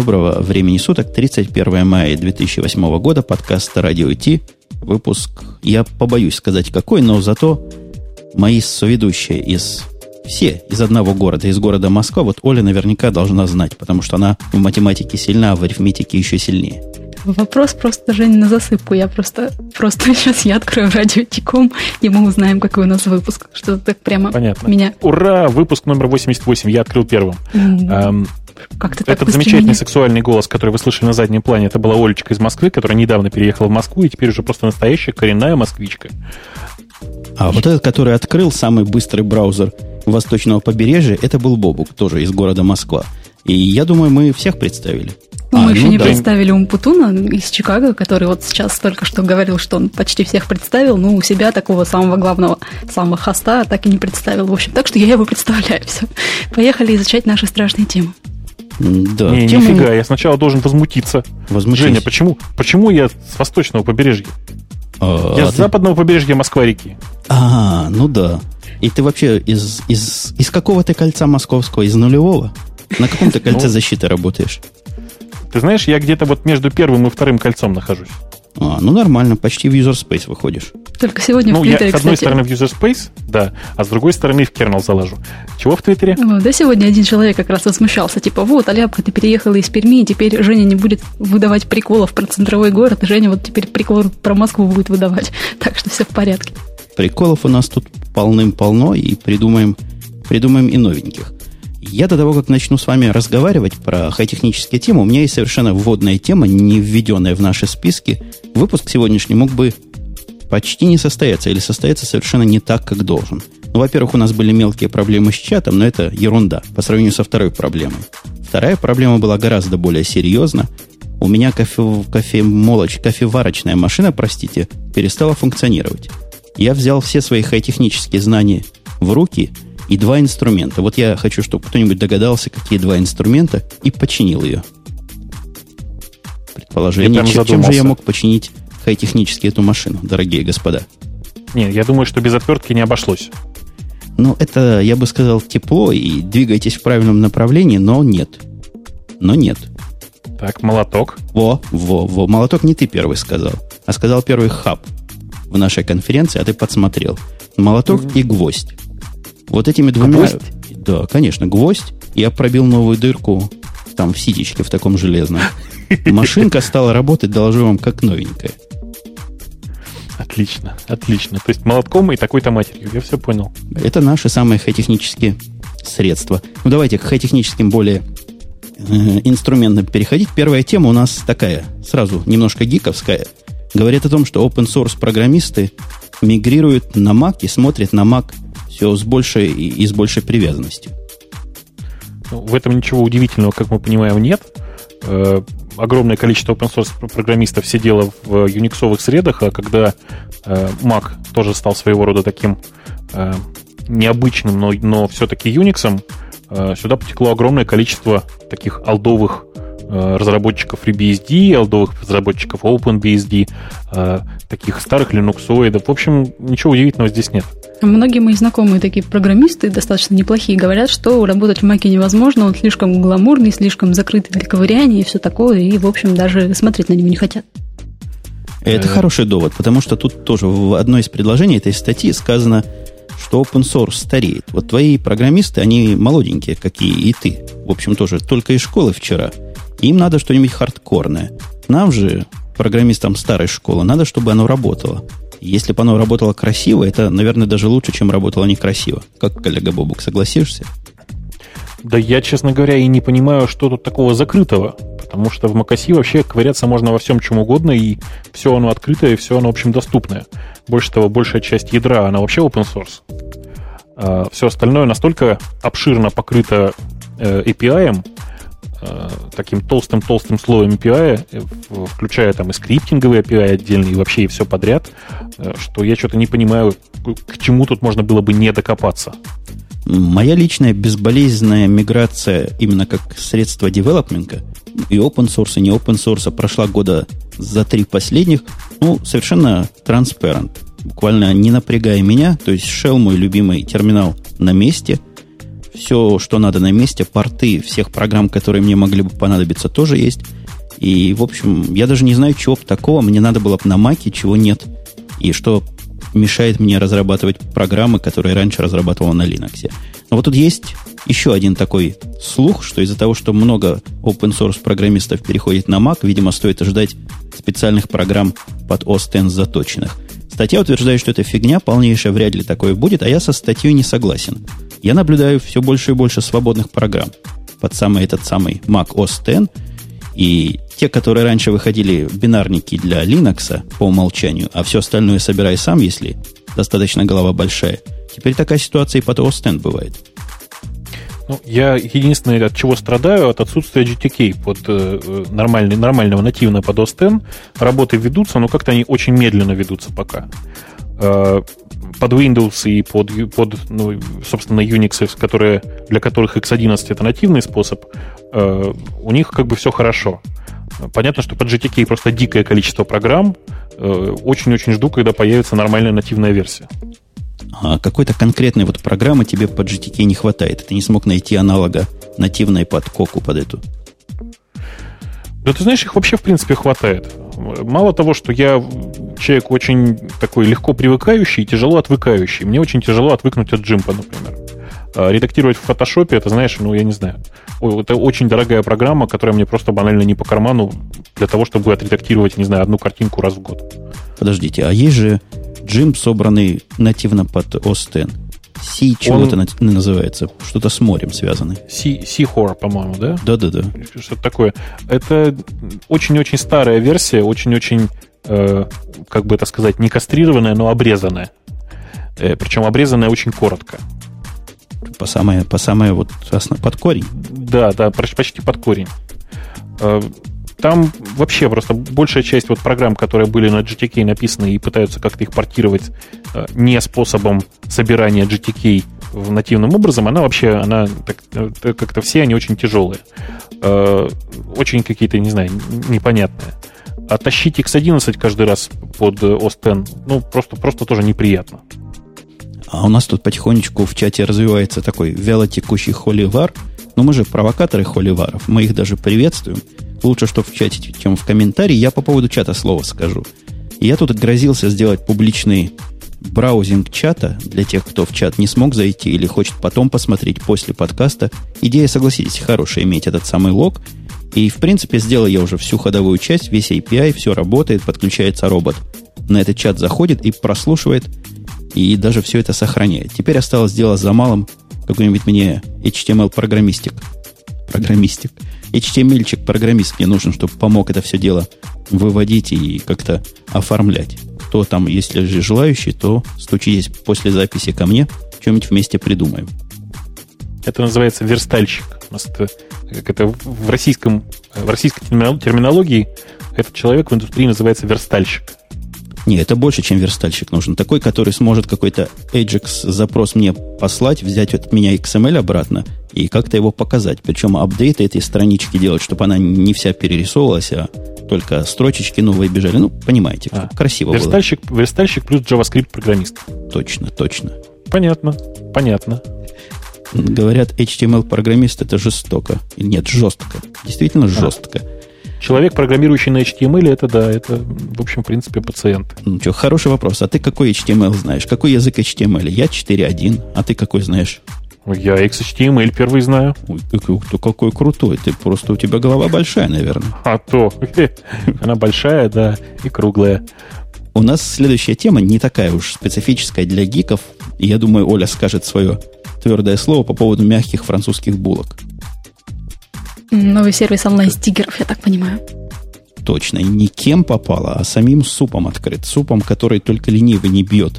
Доброго времени суток, 31 мая 2008 года, подкаст «Радио Ти», выпуск, я побоюсь сказать какой, но зато мои соведущие из все из одного города, из города Москва, вот Оля наверняка должна знать, потому что она в математике сильна, а в арифметике еще сильнее. Вопрос просто, Женя, на засыпку. Я просто, просто сейчас я открою радиотиком, и мы узнаем, какой у нас выпуск. Что так прямо Понятно. меня... Ура! Выпуск номер 88. Я открыл первым. М, Как так Этот быстро замечательный меня- сексуальный голос, который вы слышали на заднем плане, это была Олечка из Москвы, которая недавно переехала в Москву и теперь уже просто настоящая коренная москвичка. А вот этот, который открыл самый быстрый браузер восточного побережья, это был Бобук, тоже из города Москва. И я думаю, мы всех представили. Ну, А, мы еще не да. представили Умпутуна из Чикаго, который вот сейчас только что говорил, что он почти всех представил, но у себя такого самого главного, самого хоста так и не представил. В общем, так что я его представляю. Все. Поехали изучать наши страшные темы. Да, Не, тема- нифига, я сначала должен возмутиться. Возмутись. Женя, почему, почему я с восточного побережья? А, я а с ты- западного побережья Москва-реки. А, ну да. И ты вообще из, из, из какого ты кольца московского? Из нулевого? На каком ты кольце Ну. защиты работаешь? Ты знаешь, я где-то вот между первым и вторым кольцом нахожусь. А, ну нормально, почти в user space выходишь. Только сегодня ну, в я Твиттере, с одной кстати, стороны в user space, да, а с другой стороны в kernel заложу. Чего в Твиттере? О, Да, сегодня один человек как раз возмущался, типа, вот, Аляпка, ты переехала из Перми, и теперь Женя не будет выдавать приколов про центровой город, и Женя вот теперь прикол про Москву будет выдавать. Так что все в порядке. Приколов у нас тут полным-полно, и придумаем, придумаем и новеньких. Я до того, как начну с вами разговаривать про хай-технические темы, у меня есть совершенно вводная тема, не введенная в наши списки. Выпуск сегодняшний мог бы почти не состояться или состояться совершенно не так, как должен. Ну, во-первых, у нас были мелкие проблемы с чатом, но это ерунда по сравнению со второй проблемой. Вторая проблема была гораздо более серьезна. У меня кофе, кофемолоч, кофеварочная машина, простите, перестала функционировать. Я взял все свои хай-технические знания в руки и два инструмента. Вот я хочу, чтобы кто-нибудь догадался, какие два инструмента, и починил ее. Предположение, чем, чем же я мог починить хай-технически эту машину, дорогие господа? Не, я думаю, что без отвертки не обошлось. Ну, это, я бы сказал, тепло и двигайтесь в правильном направлении, но нет. Но нет. Так, молоток. Во, во, во. Молоток не ты первый сказал, а сказал первый хаб в нашей конференции, а ты подсмотрел. Молоток и гвоздь. Вот этими двумя... Гвоздь? Да, конечно, гвоздь. Я пробил новую дырку там в ситечке в таком железном. Машинка стала работать, доложу вам, как новенькая. Отлично, отлично. То есть молотком и такой-то матерью. Я все понял. Это наши самые хай-технические средства. Ну, давайте к хай-техническим более э, инструментам переходить. Первая тема у нас такая, сразу немножко гиковская. Говорит о том, что open source программисты мигрируют на Mac и смотрят на Mac все с большей и, с большей привязанностью. Ну, В этом ничего удивительного, как мы понимаем, нет. Э, огромное количество open source программистов сидело в юниксовых средах, а когда э, Mac тоже стал своего рода таким э, необычным, но, но все-таки Unix, сюда потекло огромное количество таких алдовых разработчиков FreeBSD, алдовых разработчиков OpenBSD, таких старых линуксоидов. В общем, ничего удивительного здесь нет. Многие мои знакомые такие программисты, достаточно неплохие, говорят, что работать в Маке невозможно, он слишком гламурный, слишком закрытый для ковыряния и все такое, и, в общем, даже смотреть на него не хотят. Это Э. хороший довод, потому что тут тоже в одной из предложений этой статьи сказано, что open source стареет. Вот твои программисты, они молоденькие, какие и ты. В общем, тоже только из школы вчера. Им надо что-нибудь хардкорное. Нам же, программистам старой школы, надо, чтобы оно работало. Если бы оно работало красиво, это, наверное, даже лучше, чем работало некрасиво. Как коллега Бобук, согласишься? Да я, честно говоря, и не понимаю, что тут такого закрытого. Потому что в macOS вообще ковыряться можно во всем чем угодно, и все оно открытое, и все оно, в общем, доступное. Больше того, большая часть ядра, она вообще open source. все остальное настолько обширно покрыто э, API, таким толстым-толстым слоем API, э, включая там и скриптинговый API отдельный, и вообще и все подряд, э, что я что-то не понимаю, к- чему тут можно было бы не докопаться. Моя личная безболезненная миграция именно как средство девелопмента и open source, и не open source прошла года за три последних, ну, совершенно transparent. Буквально не напрягая меня, то есть Shell, мой любимый терминал, на месте. Все, что надо на месте, порты всех программ, которые мне могли бы понадобиться, тоже есть. И, в общем, я даже не знаю, чего бы такого мне надо было бы на Маке, чего нет. И что мешает мне разрабатывать программы, которые раньше разрабатывал на Linux. Но вот тут есть еще один такой слух, что из-за того, что много open source программистов переходит на Mac, видимо, стоит ожидать специальных программ под OS X заточенных. Статья утверждает, что это фигня, полнейшая, вряд ли такое будет, а я со статьей не согласен. Я наблюдаю все больше и больше свободных программ под самый этот самый Mac OS X, и те, которые раньше выходили бинарники для Linux по умолчанию, а все остальное собирай сам, если достаточно голова большая, теперь такая ситуация и под OS X бывает. Ну, я единственное, от чего страдаю, от отсутствия GTK под э, нормальный, нормального нативного под OS X. Работы ведутся, но как-то они очень медленно ведутся пока. Э, под Windows и под, под ну, собственно, Unix, которые, для которых X11 это нативный способ, э, у них как бы все хорошо. Понятно, что под GTK просто дикое количество программ. Э, очень-очень жду, когда появится нормальная нативная версия. А какой-то конкретной вот программы тебе под GTK не хватает. Ты не смог найти аналога нативной под коку под эту. Да ты знаешь, их вообще в принципе хватает. Мало того, что я человек очень такой легко привыкающий и тяжело отвыкающий. Мне очень тяжело отвыкнуть от джимпа, например. А редактировать в фотошопе, это, знаешь, ну, я не знаю. Это очень дорогая программа, которая мне просто банально не по карману для того, чтобы отредактировать, не знаю, одну картинку раз в год. Подождите, а есть же джимп, собранный нативно под OS X. Си чего-то Он... называется. Что-то с морем связанный. Си, Seahor, по-моему, да? Да-да-да. Что-то такое. Это очень-очень старая версия, очень-очень, э, как бы это сказать, не кастрированная, но обрезанная. Э, причем обрезанная очень коротко. По самое, по самое вот под корень? Да, да, почти под корень. Э, там вообще просто большая часть вот программ, которые были на GTK написаны и пытаются как-то их портировать э, не способом собирания GTK в нативным образом, она вообще, она э, как-то все они очень тяжелые. Э, очень какие-то, не знаю, непонятные. А тащить X11 каждый раз под OS X, ну, просто, просто тоже неприятно. А у нас тут потихонечку в чате развивается такой вялотекущий холивар. Но мы же провокаторы холиваров, мы их даже приветствуем. Лучше, что в чате, чем в комментарии. Я по поводу чата слово скажу. Я тут грозился сделать публичный браузинг чата для тех, кто в чат не смог зайти или хочет потом посмотреть после подкаста. Идея, согласитесь, хорошая иметь этот самый лог. И, в принципе, сделал я уже всю ходовую часть, весь API, все работает, подключается робот. На этот чат заходит и прослушивает, и даже все это сохраняет. Теперь осталось дело за малым какой-нибудь мне HTML-программистик. Программистик. HTML-чик программист мне нужен, чтобы помог это все дело выводить и как-то оформлять. Кто там, если же желающий, то стучитесь после записи ко мне, что-нибудь вместе придумаем. Это называется верстальщик. У нас это, как это в, российском, в российской терминологии этот человек в индустрии называется верстальщик. Не, это больше, чем верстальщик нужен. Такой, который сможет какой-то Ajax запрос мне послать, взять от меня XML обратно и как-то его показать. Причем апдейты этой странички делать, чтобы она не вся перерисовывалась, а только строчечки новые бежали. Ну, понимаете, а, красиво верстальщик, было. Верстальщик плюс JavaScript-программист. Точно, точно. Понятно, понятно. Говорят, HTML-программист это жестоко. Нет, жестко. Действительно жестко. А. Человек, программирующий на HTML, это да, это, в общем, в принципе, пациент. Ну что, хороший вопрос. А ты какой HTML знаешь? Какой язык HTML? Я 4.1, а ты какой знаешь? Я XHTML первый знаю. Ой, какой, ты какой крутой. Ты просто у тебя голова большая, наверное. А то. Она большая, да, и круглая. У нас следующая тема не такая уж специфическая для гиков. Я думаю, Оля скажет свое твердое слово по поводу мягких французских булок. Новый сервис онлайн-стикеров, я так понимаю. Точно. Не кем попало, а самим супом открыт. Супом, который только ленивый не бьет.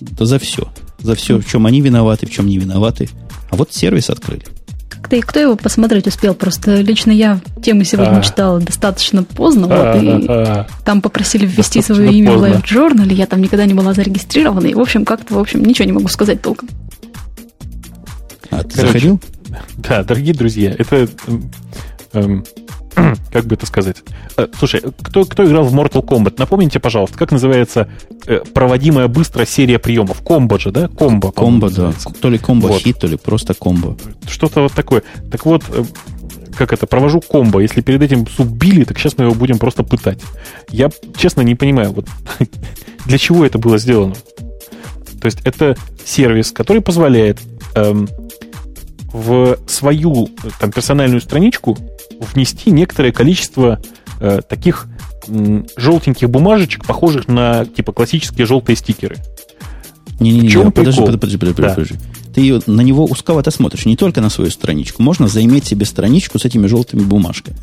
Да за все. За все, в чем они виноваты, в чем не виноваты. А вот сервис открыли. Как-то и кто его посмотреть успел? Просто лично я тему сегодня а. читала достаточно поздно, а, вот, и а, там попросили ввести свое имя в Live Journal, я там никогда не была зарегистрирована, и, в общем, как-то, в общем, ничего не могу сказать толком. А ты Короче, заходил? Да, дорогие друзья, это эм, как бы это сказать? Э, слушай, кто, кто играл в Mortal Kombat? Напомните, пожалуйста, как называется э, проводимая быстро серия приемов? Комбо же, да? Комбо. Комбо, да. То ли комбо вот. хит, то ли просто комбо. Что-то вот такое. Так вот, э, как это, провожу комбо. Если перед этим суббили, так сейчас мы его будем просто пытать. Я, честно, не понимаю, вот для чего это было сделано. То есть это сервис, который позволяет эм, в свою там, персональную страничку внести некоторое количество э, таких э, желтеньких бумажечек, похожих на типа классические желтые стикеры. Не-не-не, подожди, подожди, подожди, подожди, да. подожди. Ты на него ускавато смотришь, не только на свою страничку. Можно заиметь себе страничку с этими желтыми бумажками.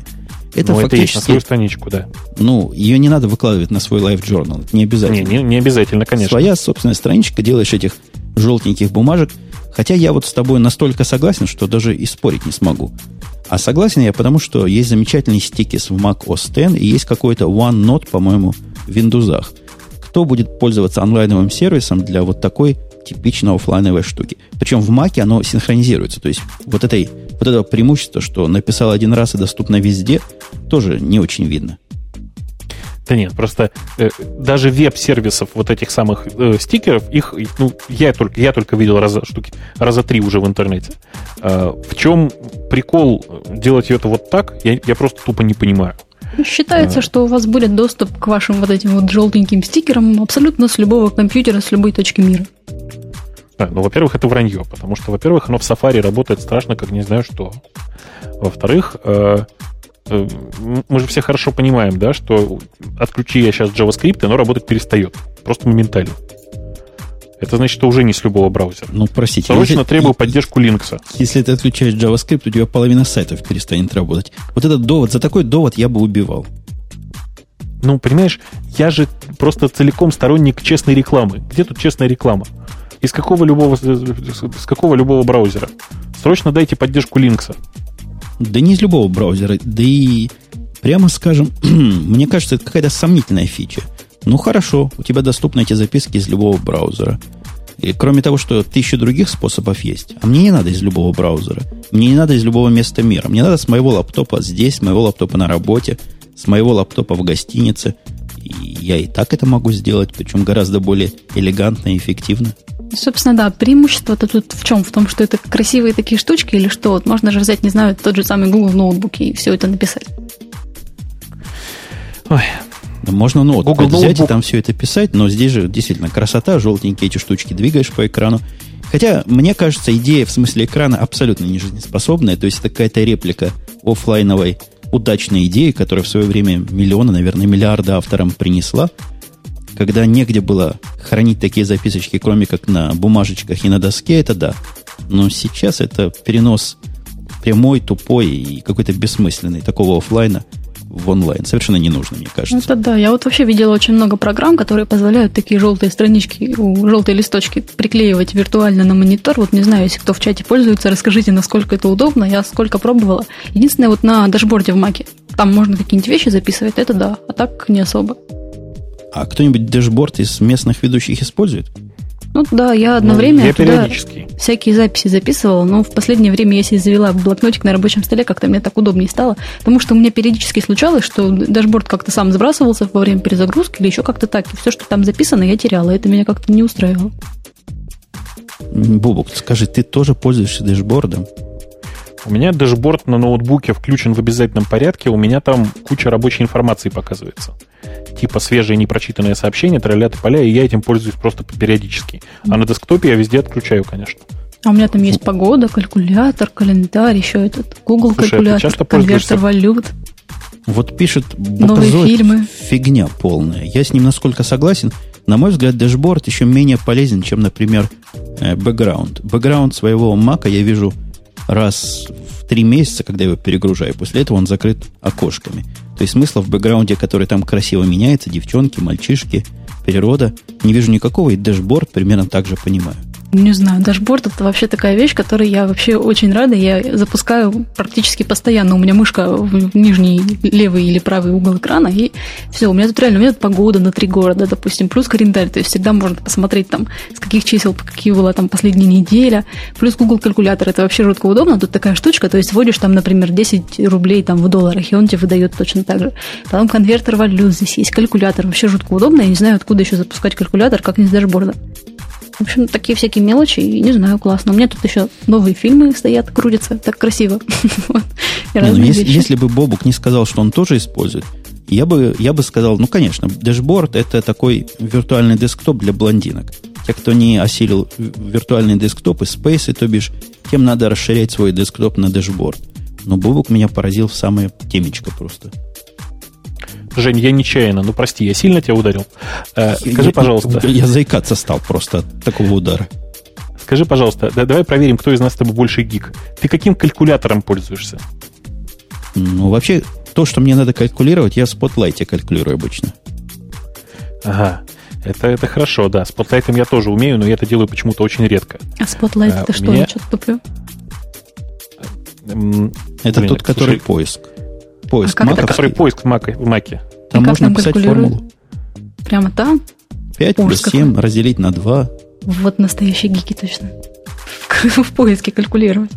Это ну, фактически... это есть на свою страничку, да. Ну, ее не надо выкладывать на свой Live Journal. Не обязательно. Не, не, не обязательно, конечно. Своя собственная страничка, делаешь этих желтеньких бумажек. Хотя я вот с тобой настолько согласен, что даже и спорить не смогу. А согласен я потому, что есть замечательный стикис в Mac OS X и есть какой-то OneNote, по-моему, в Windows. Кто будет пользоваться онлайновым сервисом для вот такой типичной офлайновой штуки? Причем в Mac оно синхронизируется. То есть вот, этой, вот этого преимущества, что написал один раз и доступно везде, тоже не очень видно. Да нет, просто э, даже веб-сервисов вот этих самых э, стикеров, их, ну, я только, я только видел раза, штуки, раза три уже в интернете. Э, в чем прикол делать это вот так, я, я просто тупо не понимаю. Считается, а. что у вас будет доступ к вашим вот этим вот желтеньким стикерам абсолютно с любого компьютера, с любой точки мира. Да, ну, во-первых, это вранье, потому что, во-первых, оно в Safari работает страшно, как не знаю что. Во-вторых, Э, мы же все хорошо понимаем, да, что отключи я сейчас JavaScript, оно работать перестает. Просто моментально. Это значит, что уже не с любого браузера. Ну, простите. Срочно если, требую поддержку Linux. Если ты отключаешь JavaScript, у тебя половина сайтов перестанет работать. Вот этот довод, за такой довод я бы убивал. Ну, понимаешь, я же просто целиком сторонник честной рекламы. Где тут честная реклама? Из какого любого, с какого любого браузера? Срочно дайте поддержку Linux. Да не из любого браузера. Да и, прямо скажем, мне кажется, это какая-то сомнительная фича. Ну хорошо, у тебя доступны эти записки из любого браузера. И кроме того, что тысяча других способов есть. А мне не надо из любого браузера. Мне не надо из любого места мира. Мне надо с моего лаптопа здесь, с моего лаптопа на работе, с моего лаптопа в гостинице. И я и так это могу сделать, причем гораздо более элегантно и эффективно. Собственно, да, преимущество-то тут в чем? В том, что это красивые такие штучки или что? Вот можно же взять, не знаю, тот же самый Google в ноутбуке и все это написать. Ой. Можно ноутбук Google взять ноутбук. и там все это писать, но здесь же действительно красота, желтенькие эти штучки двигаешь по экрану. Хотя, мне кажется, идея в смысле экрана абсолютно не жизнеспособная, то есть это какая-то реплика офлайновой удачной идеи, которая в свое время миллионы, наверное, миллиарды авторам принесла – когда негде было хранить такие записочки, кроме как на бумажечках и на доске, это да. Но сейчас это перенос прямой, тупой и какой-то бессмысленный такого офлайна в онлайн. Совершенно не нужно, мне кажется. Это да. Я вот вообще видела очень много программ, которые позволяют такие желтые странички, желтые листочки приклеивать виртуально на монитор. Вот не знаю, если кто в чате пользуется, расскажите, насколько это удобно. Я сколько пробовала. Единственное, вот на дашборде в Маке. Там можно какие-нибудь вещи записывать, это да. А так не особо. А кто-нибудь dashboard из местных ведущих использует? Ну да, я одно ну, время я туда всякие записи записывала, но в последнее время я себе завела блокнотик на рабочем столе, как-то мне так удобнее стало, потому что у меня периодически случалось, что dashboard как-то сам сбрасывался во время перезагрузки или еще как-то так, и все, что там записано, я теряла, это меня как-то не устраивало. Бобук, скажи, ты тоже пользуешься дэшбордом? У меня dashboard на ноутбуке включен в обязательном порядке, у меня там куча рабочей информации показывается. Типа свежие непрочитанные сообщения, троллят поля, и я этим пользуюсь просто периодически. А на десктопе я везде отключаю, конечно. А у меня там есть погода, калькулятор, календарь, еще этот Google Слушай, а калькулятор, конвертер валют. Вот пишет Новые фильмы. фигня полная. Я с ним насколько согласен. На мой взгляд, dashboard еще менее полезен, чем, например, background. Background своего мака я вижу раз в три месяца, когда я его перегружаю. После этого он закрыт окошками. То есть смысла в бэкграунде, который там красиво меняется, девчонки, мальчишки, природа, не вижу никакого, и dashboard примерно так же понимаю. Не знаю, dashboard это вообще такая вещь, которой я вообще очень рада. Я запускаю практически постоянно. У меня мышка в нижний левый или правый угол экрана, и все, у меня тут реально, у меня тут погода на три города, допустим, плюс календарь, то есть всегда можно посмотреть там, с каких чисел, какие была там последняя неделя, плюс Google калькулятор, это вообще жутко удобно, тут такая штучка, то есть вводишь там, например, 10 рублей там в долларах, и он тебе выдает точно так же. Потом конвертер валют, здесь есть калькулятор, вообще жутко удобно, я не знаю, откуда еще запускать калькулятор, как не с дашборда. В общем, такие всякие мелочи, и не знаю, классно. У меня тут еще новые фильмы стоят, крутятся, так красиво. Ну, если, бы Бобук не сказал, что он тоже использует, я бы, я бы сказал, ну, конечно, дашборд – это такой виртуальный десктоп для блондинок. Те, кто не осилил виртуальные десктопы, спейсы, то бишь, тем надо расширять свой десктоп на дашборд. Но Бобук меня поразил в самое темечко просто. Жень, я нечаянно, ну прости, я сильно тебя ударил. Э, скажи, я, пожалуйста. Я, я заикаться стал просто от такого удара. Скажи, пожалуйста, да, давай проверим, кто из нас с тобой больше гик. Ты каким калькулятором пользуешься? Ну, вообще, то, что мне надо калькулировать, я в Spotlight калькулирую обычно. Ага. Это, это хорошо, да. Spotlight я тоже умею, но я это делаю почему-то очень редко. А Spotlight а, это что? Меня... Я что-то туплю. Это Блин, тот, который слушай... поиск. Поиск а маковский. Который поиск в маке. В маке. Там И можно писать формулу. Прямо там? 5 плюс 7 какой? разделить на 2. Вот настоящие гики точно. В поиске калькулировать.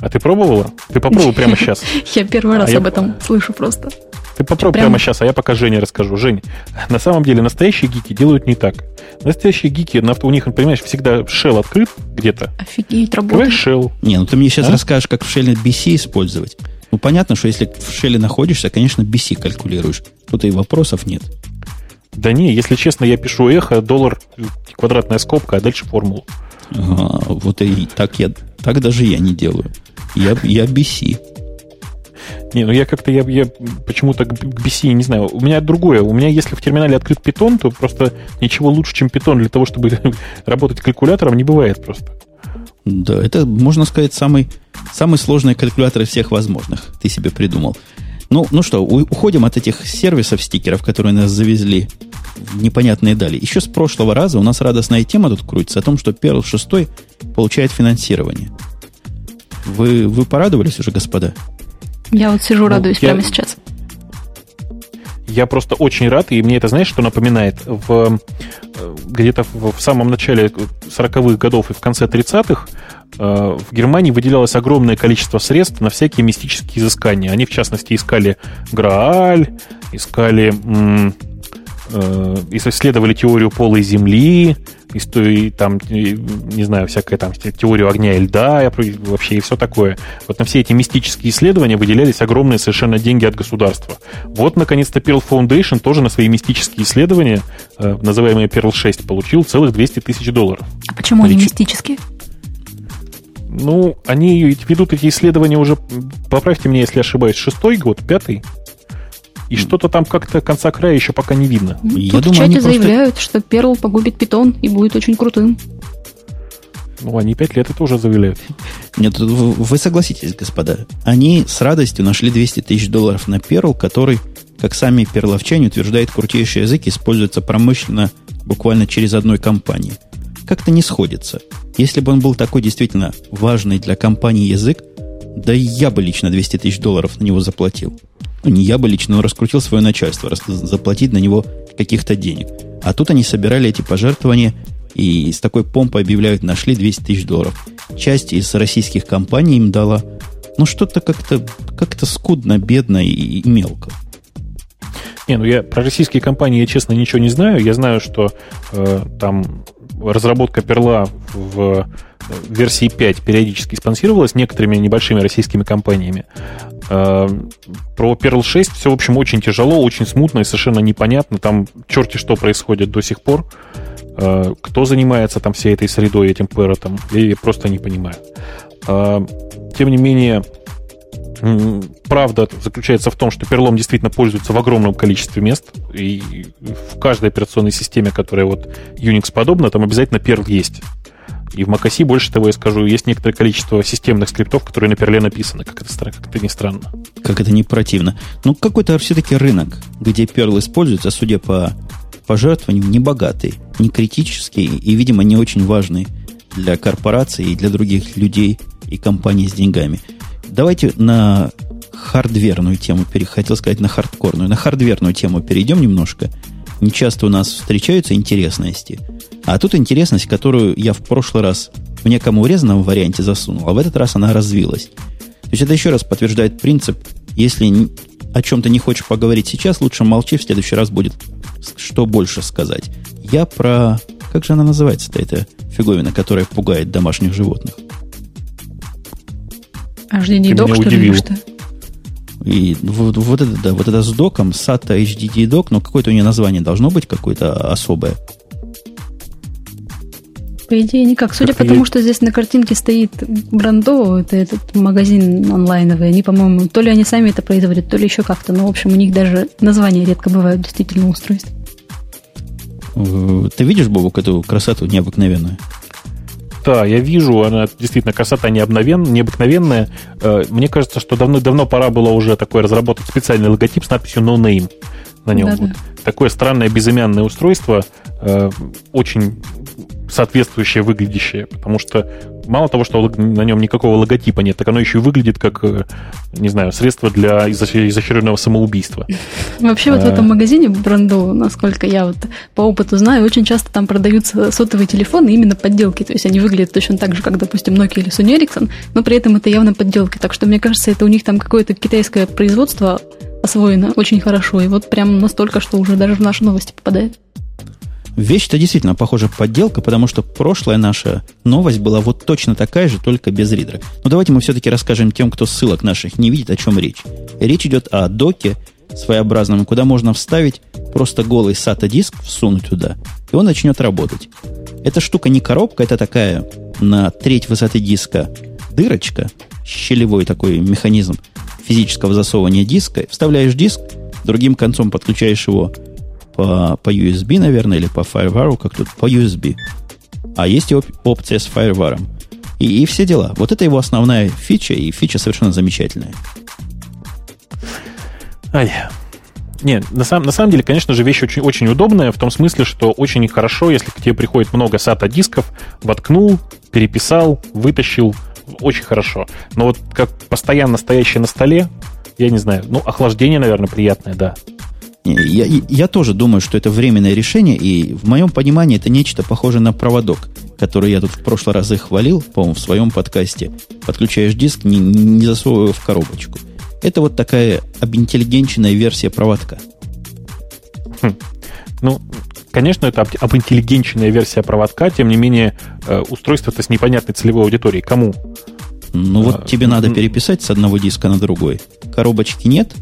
А ты пробовала? Ты попробуй прямо сейчас. Я первый раз а об этом слышу просто. Ты попробуй прямо сейчас, а я пока Жене расскажу. Жень, на самом деле настоящие гики делают не так. Настоящие гики, у них, понимаешь, всегда shell открыт где-то. Офигеть, работает. shell. Не, ну ты мне сейчас а? расскажешь, как в shell BC использовать. Ну, понятно, что если в шеле находишься, конечно, BC калькулируешь. Тут и вопросов нет. Да не, если честно, я пишу эхо, доллар, квадратная скобка, а дальше формулу. Ага, вот и так я, так даже я не делаю. Я, я BC. Не, ну я как-то, я, я почему-то к BC, не знаю, у меня другое. У меня, если в терминале открыт питон, то просто ничего лучше, чем питон для того, чтобы работать калькулятором, не бывает просто. Да, это, можно сказать, самый, самый сложный калькулятор из всех возможных. Ты себе придумал. Ну, ну что, уходим от этих сервисов, стикеров, которые нас завезли в непонятные дали. Еще с прошлого раза у нас радостная тема тут крутится о том, что Perl 6 получает финансирование. Вы, вы порадовались уже, господа? Я вот сижу, ну, радуюсь я, прямо сейчас. Я просто очень рад, и мне это, знаешь, что напоминает? В, э, где-то в, самом начале 40-х годов и в конце 30-х э, в Германии выделялось огромное количество средств на всякие мистические изыскания. Они, в частности, искали Грааль, искали э, исследовали теорию полой Земли, и, там, не знаю, всякая там теорию огня и льда, вообще и все такое. Вот на все эти мистические исследования выделялись огромные совершенно деньги от государства. Вот, наконец-то, Perl Foundation тоже на свои мистические исследования, э, называемые Perl 6, получил целых 200 тысяч долларов. А почему они мистические? Ну, они ведут эти исследования уже, поправьте меня, если ошибаюсь, шестой год, пятый. И что-то там как-то конца края еще пока не видно. Я Тут думаю, в чате заявляют, просто... что Перл погубит питон и будет очень крутым. Ну, они пять лет это уже заявляют. Нет, вы согласитесь, господа. Они с радостью нашли 200 тысяч долларов на Перл, который, как сами перловчане утверждают, крутейший язык используется промышленно буквально через одной компании. Как-то не сходится. Если бы он был такой действительно важный для компании язык, да я бы лично 200 тысяч долларов на него заплатил. Ну, не я бы лично, но раскрутил свое начальство, заплатить на него каких-то денег. А тут они собирали эти пожертвования и с такой помпой объявляют, нашли 200 тысяч долларов. Часть из российских компаний им дала. Ну, что-то как-то как скудно, бедно и, и мелко. Не, ну я про российские компании, я честно ничего не знаю. Я знаю, что э, там разработка перла в версии 5 периодически спонсировалась некоторыми небольшими российскими компаниями. Э, про Perl 6 все, в общем, очень тяжело, очень смутно и совершенно непонятно. Там черти что происходит до сих пор. Э, кто занимается там всей этой средой, этим перотом, я просто не понимаю. Э, тем не менее, правда заключается в том, что перлом действительно пользуется в огромном количестве мест, и в каждой операционной системе, которая вот Unix подобна, там обязательно перл есть. И в macOS, больше того я скажу, есть некоторое количество системных скриптов, которые на перле написаны, как это, как это ни странно. Как это не противно. Ну, какой-то все-таки рынок, где перл используется, судя по пожертвованием небогатый, не критический и, видимо, не очень важный для корпораций и для других людей и компаний с деньгами. Давайте на хардверную тему, хотел сказать на хардкорную, на хардверную тему перейдем немножко. Не часто у нас встречаются интересности. А тут интересность, которую я в прошлый раз в неком урезанном варианте засунул, а в этот раз она развилась. То есть это еще раз подтверждает принцип, если о чем-то не хочешь поговорить сейчас, лучше молчи, в следующий раз будет что больше сказать. Я про... Как же она называется-то, эта фиговина, которая пугает домашних животных? HDD док, что ли, что? И вот, вот это, да, вот это с доком, SATA HDD док, но какое-то у нее название должно быть какое-то особое. По идее, никак. Судя как по тому, что здесь на картинке стоит Брандо, это этот магазин онлайновый, они, по-моему, то ли они сами это производят, то ли еще как-то. Но, в общем, у них даже названия редко бывают действительно устройств. Э, ты видишь, Бобок, эту красоту необыкновенную? Да, я вижу, она действительно красота необыкновенная. Э, мне кажется, что давно-давно пора было уже такой разработать специальный логотип с надписью No Name на нем. Да-да. Такое странное безымянное устройство, э, очень соответствующее выглядящее, потому что мало того, что на нем никакого логотипа нет, так оно еще и выглядит как, э, не знаю, средство для изощренного самоубийства. Вообще вот в этом магазине бренду, насколько я вот по опыту знаю, очень часто там продаются сотовые телефоны именно подделки, то есть они выглядят точно так же, как, допустим, Nokia или Sony Ericsson, но при этом это явно подделки, так что мне кажется, это у них там какое-то китайское производство освоено очень хорошо, и вот прям настолько, что уже даже в наши новости попадает. Вещь-то действительно похожа подделка, потому что прошлая наша новость была вот точно такая же, только без ридера. Но давайте мы все-таки расскажем тем, кто ссылок наших не видит, о чем речь. Речь идет о доке своеобразном, куда можно вставить просто голый SATA-диск, всунуть туда, и он начнет работать. Эта штука не коробка, это такая на треть высоты диска дырочка, щелевой такой механизм физического засовывания диска. Вставляешь диск, другим концом подключаешь его по, по USB, наверное, или по FireWire, как тут, по USB. А есть оп- опция с FireWire. И, и все дела. Вот это его основная фича, и фича совершенно замечательная. Ай. Не, на, сам, на самом деле, конечно же, вещь очень, очень удобная, в том смысле, что очень хорошо, если к тебе приходит много SATA дисков, воткнул, переписал, вытащил, очень хорошо. Но вот как постоянно стоящий на столе, я не знаю, ну, охлаждение, наверное, приятное, да. Я, я тоже думаю, что это временное решение, и в моем понимании это нечто похожее на проводок, который я тут в прошлый раз и хвалил, по-моему, в своем подкасте. Подключаешь диск, не, не засовывая в коробочку. Это вот такая обинтеллигенченная версия проводка. Хм. Ну, конечно, это обинтеллигенченная версия проводка, тем не менее, э, устройство-то с непонятной целевой аудиторией. Кому? Ну вот а, тебе надо переписать с одного диска на другой. Коробочки нет,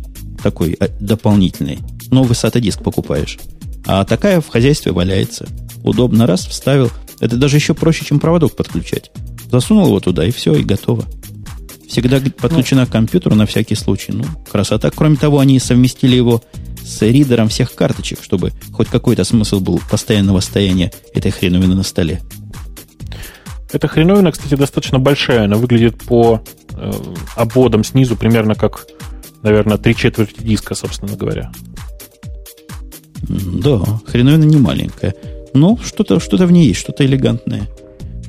такой э, дополнительной новый SATA-диск покупаешь. А такая в хозяйстве валяется. Удобно раз, вставил. Это даже еще проще, чем проводок подключать. Засунул его туда, и все, и готово. Всегда подключена к компьютеру на всякий случай. Ну, красота. Кроме того, они совместили его с ридером всех карточек, чтобы хоть какой-то смысл был постоянного стояния этой хреновины на столе. Эта хреновина, кстати, достаточно большая. Она выглядит по э, обводам снизу примерно как, наверное, три четверти диска, собственно говоря. Да, хреновина не маленькая. Но что-то что в ней есть, что-то элегантное.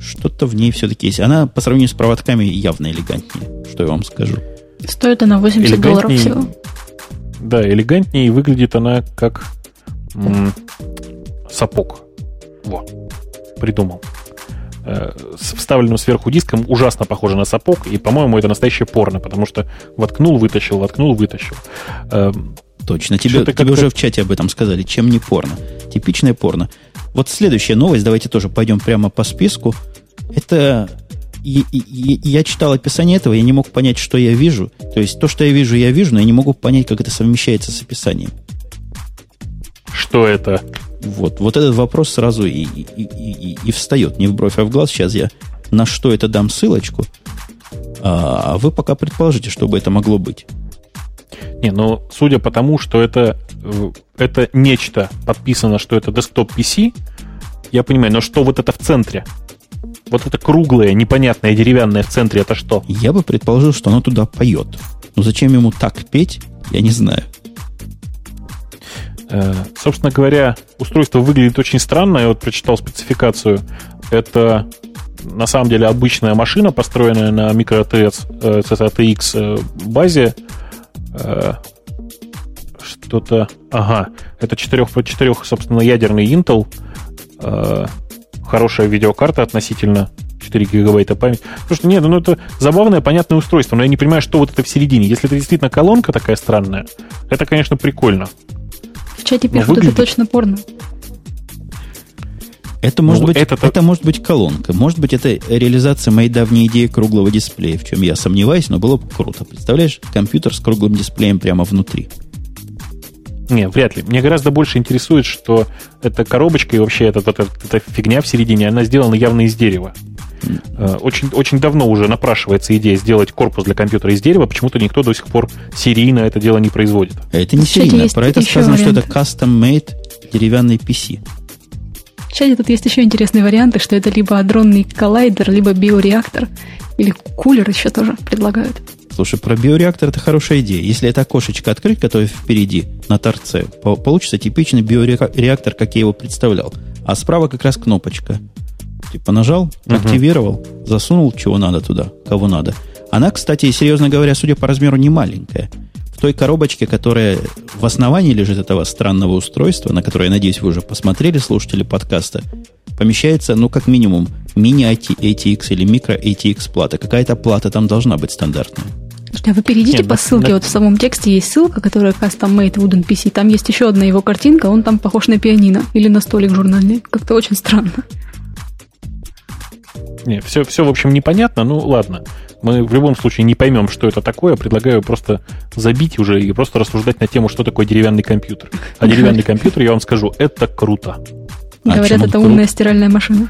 Что-то в ней все-таки есть. Она по сравнению с проводками явно элегантнее, что я вам скажу. Стоит она 80 долларов всего. Да, элегантнее, и выглядит она как м- сапог. Во, придумал. Э, с вставленным сверху диском ужасно похоже на сапог, и, по-моему, это настоящее порно, потому что воткнул, вытащил, воткнул, вытащил. Эм, Точно. Тебе, тебе уже в чате об этом сказали. Чем не порно? Типичное порно. Вот следующая новость, давайте тоже пойдем прямо по списку. Это и, и, и, я читал описание этого, я не мог понять, что я вижу. То есть то, что я вижу, я вижу, но я не могу понять, как это совмещается с описанием. Что это? Вот, вот этот вопрос сразу и, и, и, и, встает, не в бровь, а в глаз. Сейчас я на что это дам ссылочку, а, а вы пока предположите, что бы это могло быть. Не, ну, судя по тому, что это, э, это нечто подписано, что это десктоп PC, я понимаю, но что вот это в центре? Вот это круглое, непонятное, деревянное в центре, это что? Я бы предположил, что оно туда поет. Но зачем ему так петь, я не знаю. Э, собственно говоря, устройство выглядит очень странно. Я вот прочитал спецификацию. Это на самом деле обычная машина, построенная на microTX CSATX э, базе. Что-то... Ага, это 4, 4 собственно, ядерный Intel. Хорошая видеокарта относительно 4 гигабайта. Потому что, нет, ну это забавное, понятное устройство, но я не понимаю, что вот это в середине. Если это действительно колонка такая странная, это, конечно, прикольно. В чате пишут, выглядит... это точно порно. Это может, ну, быть, это, это может быть колонка. Может быть, это реализация моей давней идеи круглого дисплея, в чем я сомневаюсь, но было бы круто. Представляешь, компьютер с круглым дисплеем прямо внутри. Не, вряд ли. Мне гораздо больше интересует, что эта коробочка и вообще эта, эта, эта фигня в середине, она сделана явно из дерева. Э, очень, очень давно уже напрашивается идея сделать корпус для компьютера из дерева, почему-то никто до сих пор серийно это дело не производит. Это не серийно, про это сказано, вариант. что это custom-made деревянный PC. В чате тут есть еще интересные варианты, что это либо адронный коллайдер, либо биореактор, или кулер еще тоже предлагают. Слушай, про биореактор это хорошая идея. Если это окошечко открыть, которое впереди, на торце, получится типичный биореактор, как я его представлял. А справа как раз кнопочка. Типа нажал, угу. активировал, засунул чего надо туда, кого надо. Она, кстати, серьезно говоря, судя по размеру, не маленькая. В той коробочке, которая в основании лежит этого странного устройства, на которое, я надеюсь, вы уже посмотрели, слушатели подкаста, помещается, ну, как минимум, мини-ATX или микро-ATX плата. Какая-то плата там должна быть стандартная. А вы перейдите Нет, по ссылке, да. вот в самом тексте есть ссылка, которая Custom Made Wooden PC. Там есть еще одна его картинка, он там похож на пианино или на столик журнальный. Как-то очень странно. Не, все, все, в общем, непонятно. Ну, ладно. Мы в любом случае не поймем, что это такое. Предлагаю просто забить уже и просто рассуждать на тему, что такое деревянный компьютер. А деревянный компьютер, я вам скажу, это круто. А Говорят, это умная стиральная машина.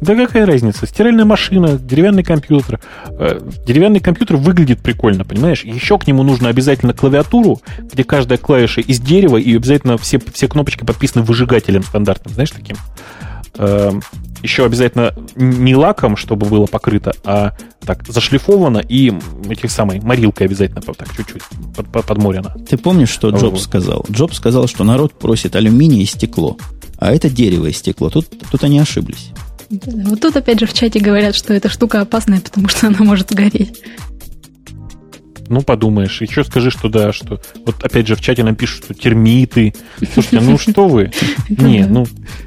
Да какая разница? Стиральная машина, деревянный компьютер. Э, деревянный компьютер выглядит прикольно, понимаешь? Еще к нему нужно обязательно клавиатуру, где каждая клавиша из дерева, и обязательно все, все кнопочки подписаны выжигателем стандартным, знаешь, таким. Эм, еще обязательно не лаком, чтобы было покрыто, а так зашлифовано и этих самой морилкой обязательно так чуть-чуть под, под, подморено. Ты помнишь, что Джобс вот. сказал? Джобс сказал, что народ просит алюминий и стекло, а это дерево и стекло. Тут, тут они ошиблись. Вот тут опять же в чате говорят, что эта штука опасная, потому что она может сгореть. Ну, подумаешь. Еще скажи, что да, что... Вот опять же в чате нам пишут, что термиты. Слушайте, ну что вы? Не, ну...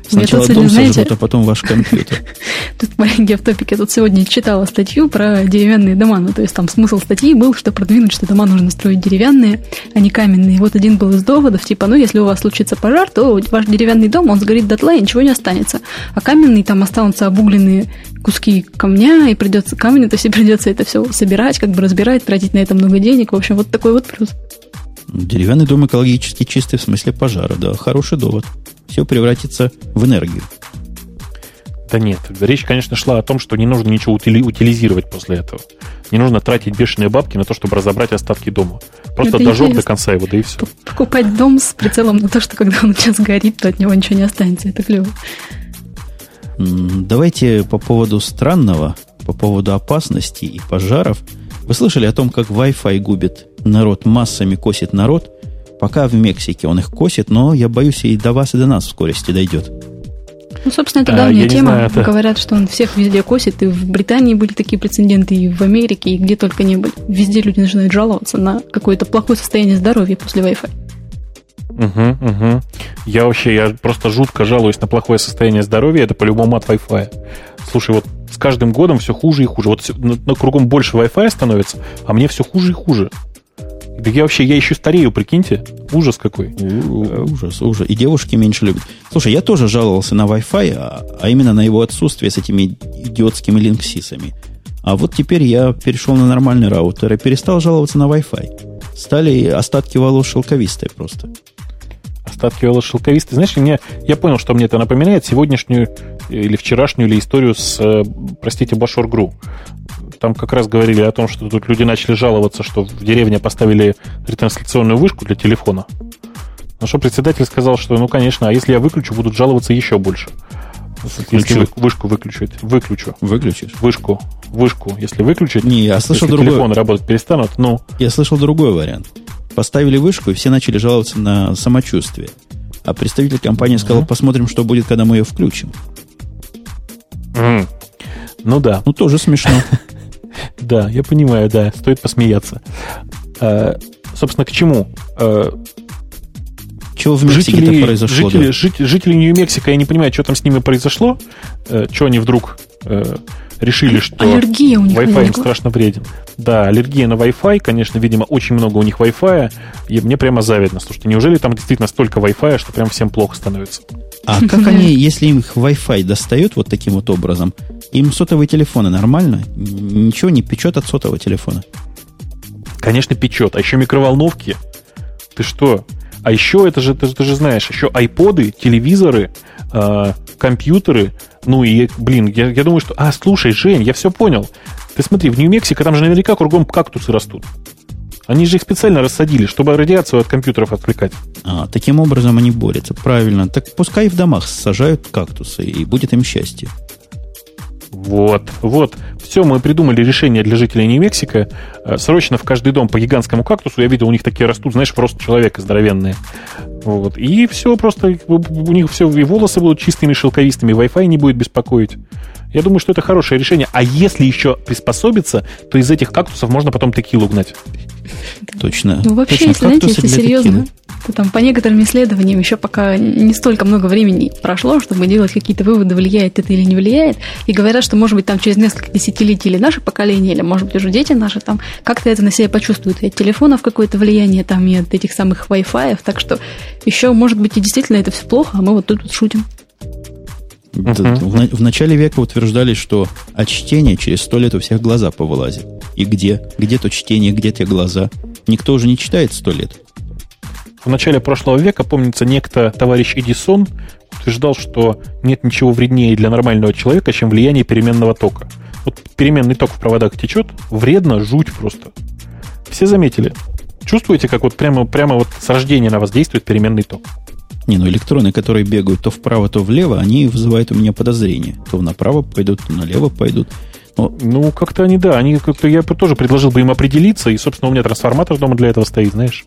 Сначала дом сожгут, а потом ваш компьютер. Тут маленький автопик. Я тут сегодня читала статью про деревянные дома. Ну, то есть там смысл статьи был, что продвинуть, что дома нужно строить деревянные, а не каменные. Вот один был из доводов, типа, ну, если у вас случится пожар, то ваш деревянный дом, он сгорит дотла и ничего не останется. А каменный, там останутся обугленные куски камня, и придется камень, то есть придется это все собирать, как бы разбирать, тратить на это много денег. В общем, вот такой вот плюс. Деревянный дом экологически чистый в смысле пожара, да. Хороший довод. Все превратится в энергию. Да нет, речь, конечно, шла о том, что не нужно ничего утили- утилизировать после этого. Не нужно тратить бешеные бабки на то, чтобы разобрать остатки дома. Просто Это дожег до конца его, да и все. Покупать дом с прицелом на то, что когда он сейчас горит, то от него ничего не останется. Это клево. Давайте по поводу странного, по поводу опасности и пожаров – вы слышали о том, как Wi-Fi губит народ, массами косит народ? Пока в Мексике он их косит, но я боюсь, и до вас, и до нас в скорости дойдет. Ну, собственно, это давняя а, тема. Знаю, это... Говорят, что он всех везде косит. И в Британии были такие прецеденты, и в Америке, и где только не были. Везде люди начинают жаловаться на какое-то плохое состояние здоровья после Wi-Fi. Угу, угу. Я вообще, я просто жутко жалуюсь на плохое состояние здоровья. Это по-любому от Wi-Fi. Слушай, вот с каждым годом все хуже и хуже. Вот на, на кругом больше Wi-Fi становится, а мне все хуже и хуже. Да я вообще, я еще старею, прикиньте. Ужас какой. Ужас, ужас. И девушки меньше любят. Слушай, я тоже жаловался на Wi-Fi, а, а именно на его отсутствие с этими идиотскими линксисами. А вот теперь я перешел на нормальный раутер и перестал жаловаться на Wi-Fi. Стали остатки волос шелковистые просто остатки волос шелковистые. Знаешь, мне, я понял, что мне это напоминает сегодняшнюю или вчерашнюю или историю с, э, простите, Башор.гру. Там как раз говорили о том, что тут люди начали жаловаться, что в деревне поставили ретрансляционную вышку для телефона. На что председатель сказал, что, ну, конечно, а если я выключу, будут жаловаться еще больше. Если вышку выключить, выключу. Выключишь? Вышку, вышку, если выключить. Не, я слышал другой. телефоны работать перестанут, ну. Я слышал другой вариант поставили вышку, и все начали жаловаться на самочувствие. А представитель компании сказал, посмотрим, что будет, когда мы ее включим. М. Ну да. Ну, тоже смешно. Да, я понимаю, да, стоит посмеяться. Э, собственно, к чему? Э, Чего в Мексике так произошло? жители, да? жить- жители Нью-Мексико, я не понимаю, что там с ними произошло, э, что они вдруг э, решили, что Аллергия у них Wi-Fi им страшно вреден. Да, аллергия на Wi-Fi, конечно, видимо, очень много у них Wi-Fi, и мне прямо завидно. Слушайте, неужели там действительно столько Wi-Fi, что прям всем плохо становится? А как они, если им их Wi-Fi достают вот таким вот образом, им сотовые телефоны нормально? Ничего не печет от сотового телефона. Конечно, печет. А еще микроволновки. Ты что? А еще это же, ты, же- ты же знаешь, еще айподы, телевизоры, э, компьютеры. Ну и, блин, я, я думаю, что... А, слушай, Жень, я все понял. Ты смотри, в Нью-Мексико там же наверняка кругом кактусы растут. Они же их специально рассадили, чтобы радиацию от компьютеров отвлекать. А, таким образом они борются. Правильно. Так пускай в домах сажают кактусы, и будет им счастье. Вот, вот. Все, мы придумали решение для жителей Нью-Мексико. Э, Срочно в каждый дом по гигантскому кактусу. Я видел, у них такие растут, знаешь, в рост человека здоровенные. Вот. И все просто, у них все, и волосы будут чистыми, шелковистыми, Wi-Fi не будет беспокоить. Я думаю, что это хорошее решение. А если еще приспособиться, то из этих кактусов можно потом текилу гнать. Точно. Ну, вообще, Точно, если, знаете, если серьезно, то там по некоторым исследованиям еще пока не столько много времени прошло, чтобы делать какие-то выводы, влияет это или не влияет. И говорят, что, может быть, там через несколько десятилетий или наше поколение, или, может быть, уже дети наши там как-то это на себя почувствуют. И от телефонов какое-то влияние, там, и от этих самых Wi-Fi. Так что еще, может быть, и действительно это все плохо, а мы вот тут вот шутим. В, в начале века утверждали, что от чтения через сто лет у всех глаза повылазят. И где? Где то чтение, где те глаза? Никто уже не читает сто лет. В начале прошлого века, помнится, некто товарищ Эдисон утверждал, что нет ничего вреднее для нормального человека, чем влияние переменного тока. Вот переменный ток в проводах течет, вредно, жуть просто. Все заметили? Чувствуете, как вот прямо, прямо вот с рождения на вас действует переменный ток? Не, ну электроны, которые бегают то вправо, то влево, они вызывают у меня подозрения. То направо пойдут, то налево пойдут. Но Ну, как-то они, да, они как-то, я тоже предложил бы им определиться, и, собственно, у меня трансформатор дома для этого стоит, знаешь.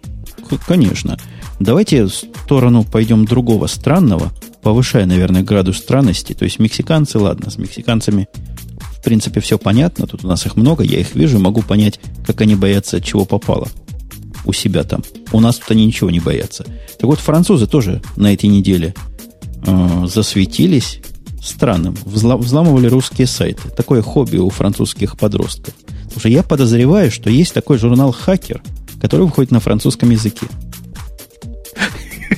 Конечно. Давайте в сторону пойдем другого странного, повышая, наверное, градус странности. То есть мексиканцы, ладно, с мексиканцами в принципе все понятно. Тут у нас их много, я их вижу, могу понять, как они боятся, чего попало у себя там. У нас тут они ничего не боятся. Так вот, французы тоже на этой неделе э, засветились странным. Взла- взламывали русские сайты. Такое хобби у французских подростков. Слушай, я подозреваю, что есть такой журнал «Хакер», который выходит на французском языке.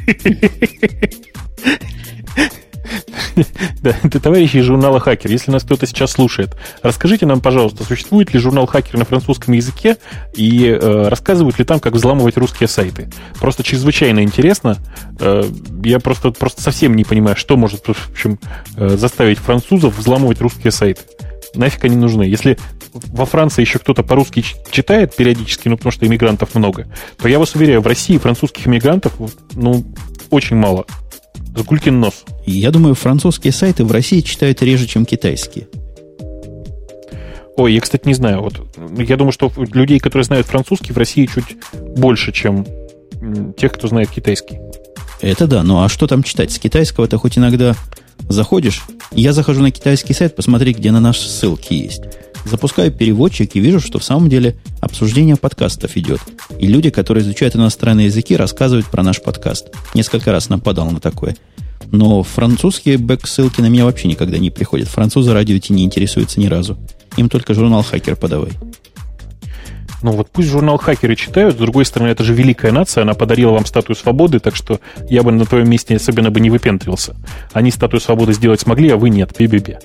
Да, это товарищи из журнала «Хакер». Если нас кто-то сейчас слушает, расскажите нам, пожалуйста, существует ли журнал «Хакер» на французском языке и э, рассказывают ли там, как взламывать русские сайты. Просто чрезвычайно интересно. Э, я просто, просто совсем не понимаю, что может в общем, э, заставить французов взламывать русские сайты. Нафиг они нужны? Если во Франции еще кто-то по-русски читает периодически, ну, потому что иммигрантов много, то я вас уверяю, в России французских иммигрантов, ну, очень мало. С гулькин нос. Я думаю, французские сайты в России читают реже, чем китайские. Ой, я, кстати, не знаю. Вот я думаю, что людей, которые знают французский, в России чуть больше, чем тех, кто знает китайский. Это да, ну а что там читать? С китайского-то хоть иногда заходишь. Я захожу на китайский сайт, посмотри, где на наши ссылки есть. Запускаю переводчик и вижу, что в самом деле обсуждение подкастов идет. И люди, которые изучают иностранные языки, рассказывают про наш подкаст. Несколько раз нападал на такое. Но французские бэк-ссылки на меня вообще никогда не приходят. Французы радио идти не интересуются ни разу. Им только журнал «Хакер» подавай. Ну вот пусть журнал хакеры читают, с другой стороны, это же великая нация, она подарила вам статую свободы, так что я бы на твоем месте особенно бы не выпендривался. Они статую свободы сделать смогли, а вы нет. Би-би-би.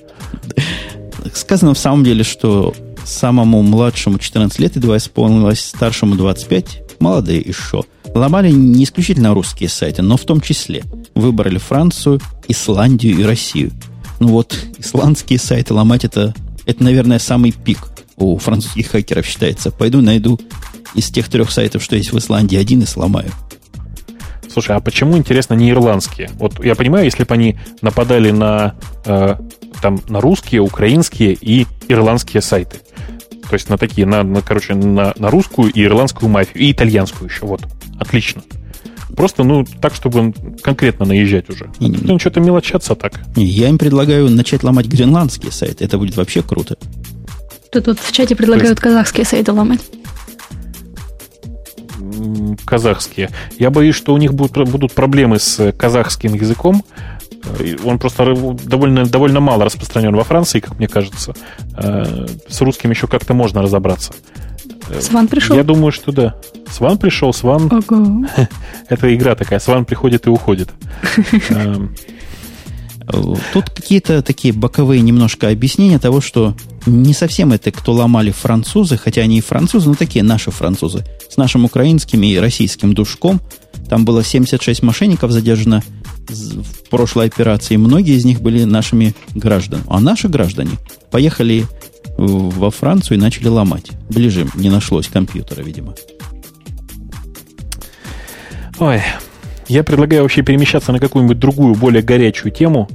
Сказано в самом деле, что самому младшему 14 лет едва исполнилось, старшему 25, молодые еще, ломали не исключительно русские сайты, но в том числе выбрали Францию, Исландию и Россию. Ну вот, исландские сайты ломать это, это, наверное, самый пик у французских хакеров считается. Пойду найду из тех трех сайтов, что есть в Исландии, один и сломаю. Слушай, а почему, интересно, не ирландские? Вот я понимаю, если бы они нападали на, э, там, на русские, украинские и ирландские сайты. То есть на такие, на, на, короче, на, на русскую и ирландскую мафию, и итальянскую еще, вот. Отлично. Просто, ну, так, чтобы конкретно наезжать уже. Не, ну, что-то мелочаться так. Не, я им предлагаю начать ломать гренландские сайты. Это будет вообще круто. Тут вот в чате предлагают есть... казахские сайты ломать. Казахские. Я боюсь, что у них будут, будут проблемы с казахским языком. Он просто довольно, довольно мало распространен во Франции, как мне кажется. Э, с русским еще как-то можно разобраться. Сван пришел? Я думаю, что да. Сван пришел, Сван... Ого. Это игра такая, Сван приходит и уходит. Тут какие-то такие боковые немножко объяснения того, что не совсем это, кто ломали французы, хотя они и французы, но такие наши французы, с нашим украинским и российским душком. Там было 76 мошенников задержано в прошлой операции. Многие из них были нашими гражданами. А наши граждане поехали во Францию и начали ломать. Ближе не нашлось компьютера, видимо. Ой, я предлагаю вообще перемещаться на какую-нибудь другую, более горячую тему.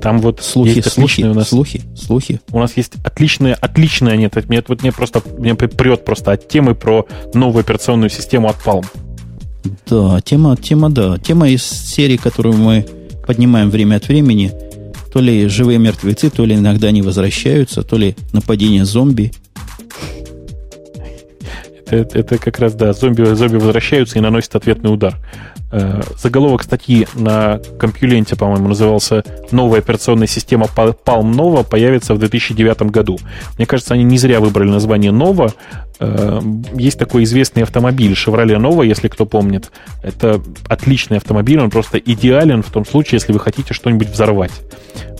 Там вот слухи, есть слухи, у нас слухи, слухи. У нас есть отличная, отличная, нет, мне вот мне просто мне прет просто от темы про новую операционную систему от Palm. Да, тема, тема, да, тема из серии, которую мы поднимаем время от времени то ли живые мертвецы, то ли иногда они возвращаются, то ли нападение зомби. Это, это как раз, да, зомби, зомби возвращаются и наносят ответный удар. Э, заголовок статьи на компьюленте, по-моему, назывался «Новая операционная система Palm Nova появится в 2009 году». Мне кажется, они не зря выбрали название Nova. Э, есть такой известный автомобиль Chevrolet Nova, если кто помнит. Это отличный автомобиль, он просто идеален в том случае, если вы хотите что-нибудь взорвать.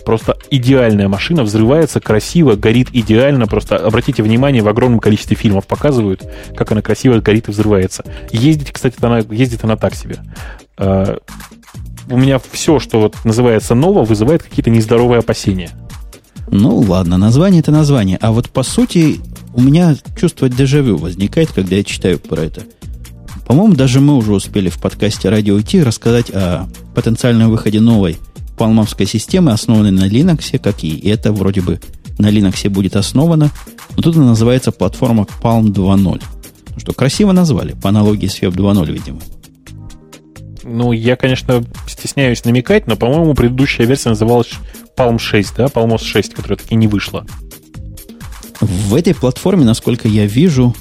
Просто идеальная машина, взрывается красиво, горит идеально. Просто обратите внимание, в огромном количестве фильмов показывают, как она красиво горит и взрывается. Ездить, кстати, она, ездит она так себе. Uh, у меня все, что вот называется ново, вызывает какие-то нездоровые опасения. Ну ладно, название это название. А вот по сути у меня чувство дежавю возникает, когда я читаю про это. По-моему, даже мы уже успели в подкасте «Радио IT» рассказать о потенциальном выходе новой палмовской системы, основанной на Linux, как и это вроде бы на Linux будет основано. Но тут она называется платформа Palm 2.0. Ну что, красиво назвали, по аналогии с Web 2.0, видимо. Ну, я, конечно, стесняюсь намекать, но, по-моему, предыдущая версия называлась Palm 6, да, Palmos 6, которая таки не вышла. В этой платформе, насколько я вижу,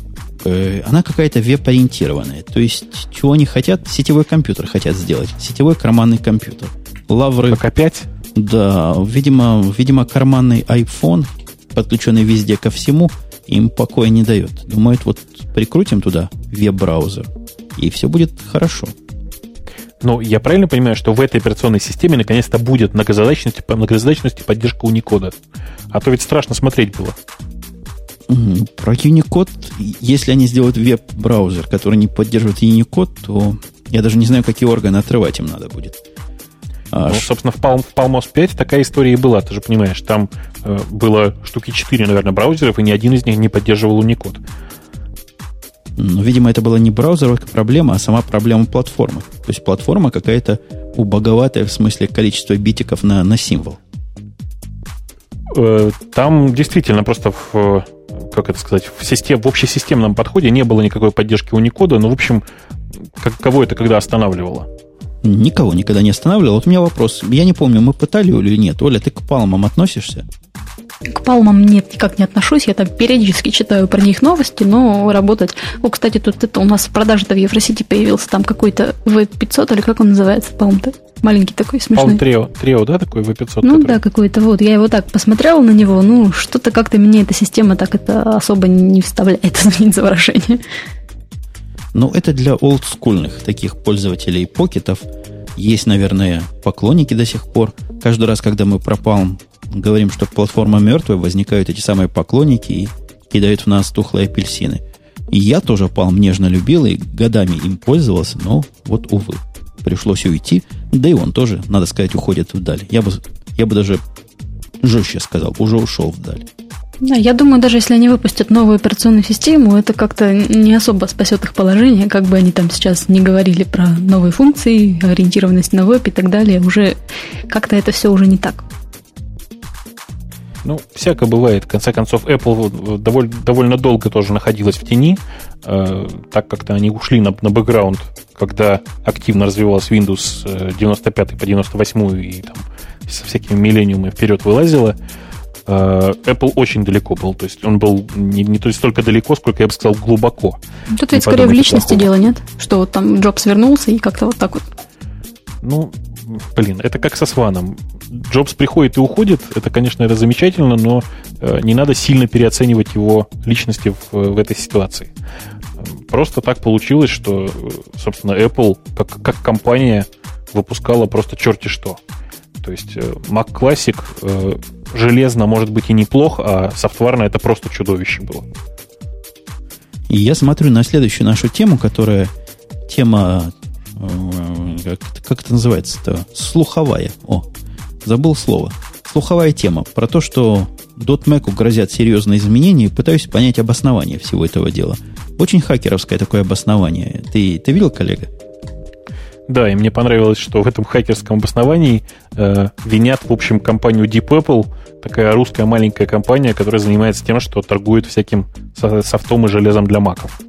э, она какая-то веб-ориентированная. То есть, чего они хотят? Сетевой компьютер хотят сделать. Сетевой карманный компьютер лавры. Как опять? Да, видимо, видимо, карманный iPhone, подключенный везде ко всему, им покоя не дает. Думают, вот прикрутим туда веб-браузер, и все будет хорошо. Но я правильно понимаю, что в этой операционной системе наконец-то будет многозадачность, многозадачность и поддержка Unicode? А то ведь страшно смотреть было. Про Unicode, если они сделают веб-браузер, который не поддерживает Unicode, то я даже не знаю, какие органы отрывать им надо будет. А, ну, собственно, в, Palm, в Palmos 5 такая история и была, ты же понимаешь. Там э, было штуки 4, наверное, браузеров, и ни один из них не поддерживал Unicode. Ну, видимо, это была не браузеровая проблема, а сама проблема платформы. То есть платформа какая-то убоговатая в смысле количества битиков на, на символ. Э, там действительно просто в, как это сказать, в, систем, в общесистемном подходе не было никакой поддержки Unicode, но, в общем, как, кого это когда останавливало? Никого никогда не останавливал. Вот у меня вопрос. Я не помню, мы пытали или нет. Оля, ты к палмам относишься? К палмам нет, никак не отношусь. Я там периодически читаю про них новости, но работать... О, кстати, тут это у нас в продаже-то в Евросити появился там какой-то V500, или как он называется, палм-то? Маленький такой, смешной. Палм Трио, Трио, да, такой V500? Ну который? да, какой-то вот. Я его так посмотрела на него, ну, что-то как-то мне эта система так это особо не вставляет, извините за выражение. Ну, это для олдскульных таких пользователей покетов. Есть, наверное, поклонники до сих пор. Каждый раз, когда мы про говорим, что платформа мертвая, возникают эти самые поклонники и кидают в нас тухлые апельсины. И я тоже Palm нежно любил и годами им пользовался, но вот, увы, пришлось уйти. Да и он тоже, надо сказать, уходит вдаль. Я бы, я бы даже жестче сказал, уже ушел вдаль. Да, я думаю, даже если они выпустят новую операционную систему, это как-то не особо спасет их положение, как бы они там сейчас не говорили про новые функции, ориентированность на веб и так далее, уже как-то это все уже не так. Ну, всякое бывает. В конце концов, Apple довольно, довольно долго тоже находилась в тени, э, так как-то они ушли на, на бэкграунд, когда активно развивалась Windows 95 э, по 98 и там со всякими миллениумами вперед вылазила. Apple очень далеко был. То есть он был не, не то столько далеко, сколько я бы сказал, глубоко. Тут ведь скорее в личности плохого. дело, нет? Что вот там Джобс вернулся и как-то вот так вот. Ну, блин, это как со Сваном. Джобс приходит и уходит, это, конечно, это замечательно, но э, не надо сильно переоценивать его личности в, в этой ситуации. Просто так получилось, что, собственно, Apple как, как компания выпускала просто черти что. То есть э, Mac Classic э, железно может быть и неплох, а софтварно это просто чудовище было. И я смотрю на следующую нашу тему, которая тема, как, как это называется-то, слуховая. О, Забыл слово. Слуховая тема про то, что .Mac грозят серьезные изменения, и пытаюсь понять обоснование всего этого дела. Очень хакеровское такое обоснование. Ты, ты видел, коллега? Да, и мне понравилось, что в этом хакерском обосновании э, винят, в общем, компанию Deep Apple, такая русская маленькая компания, которая занимается тем, что торгует всяким софтом и железом для маков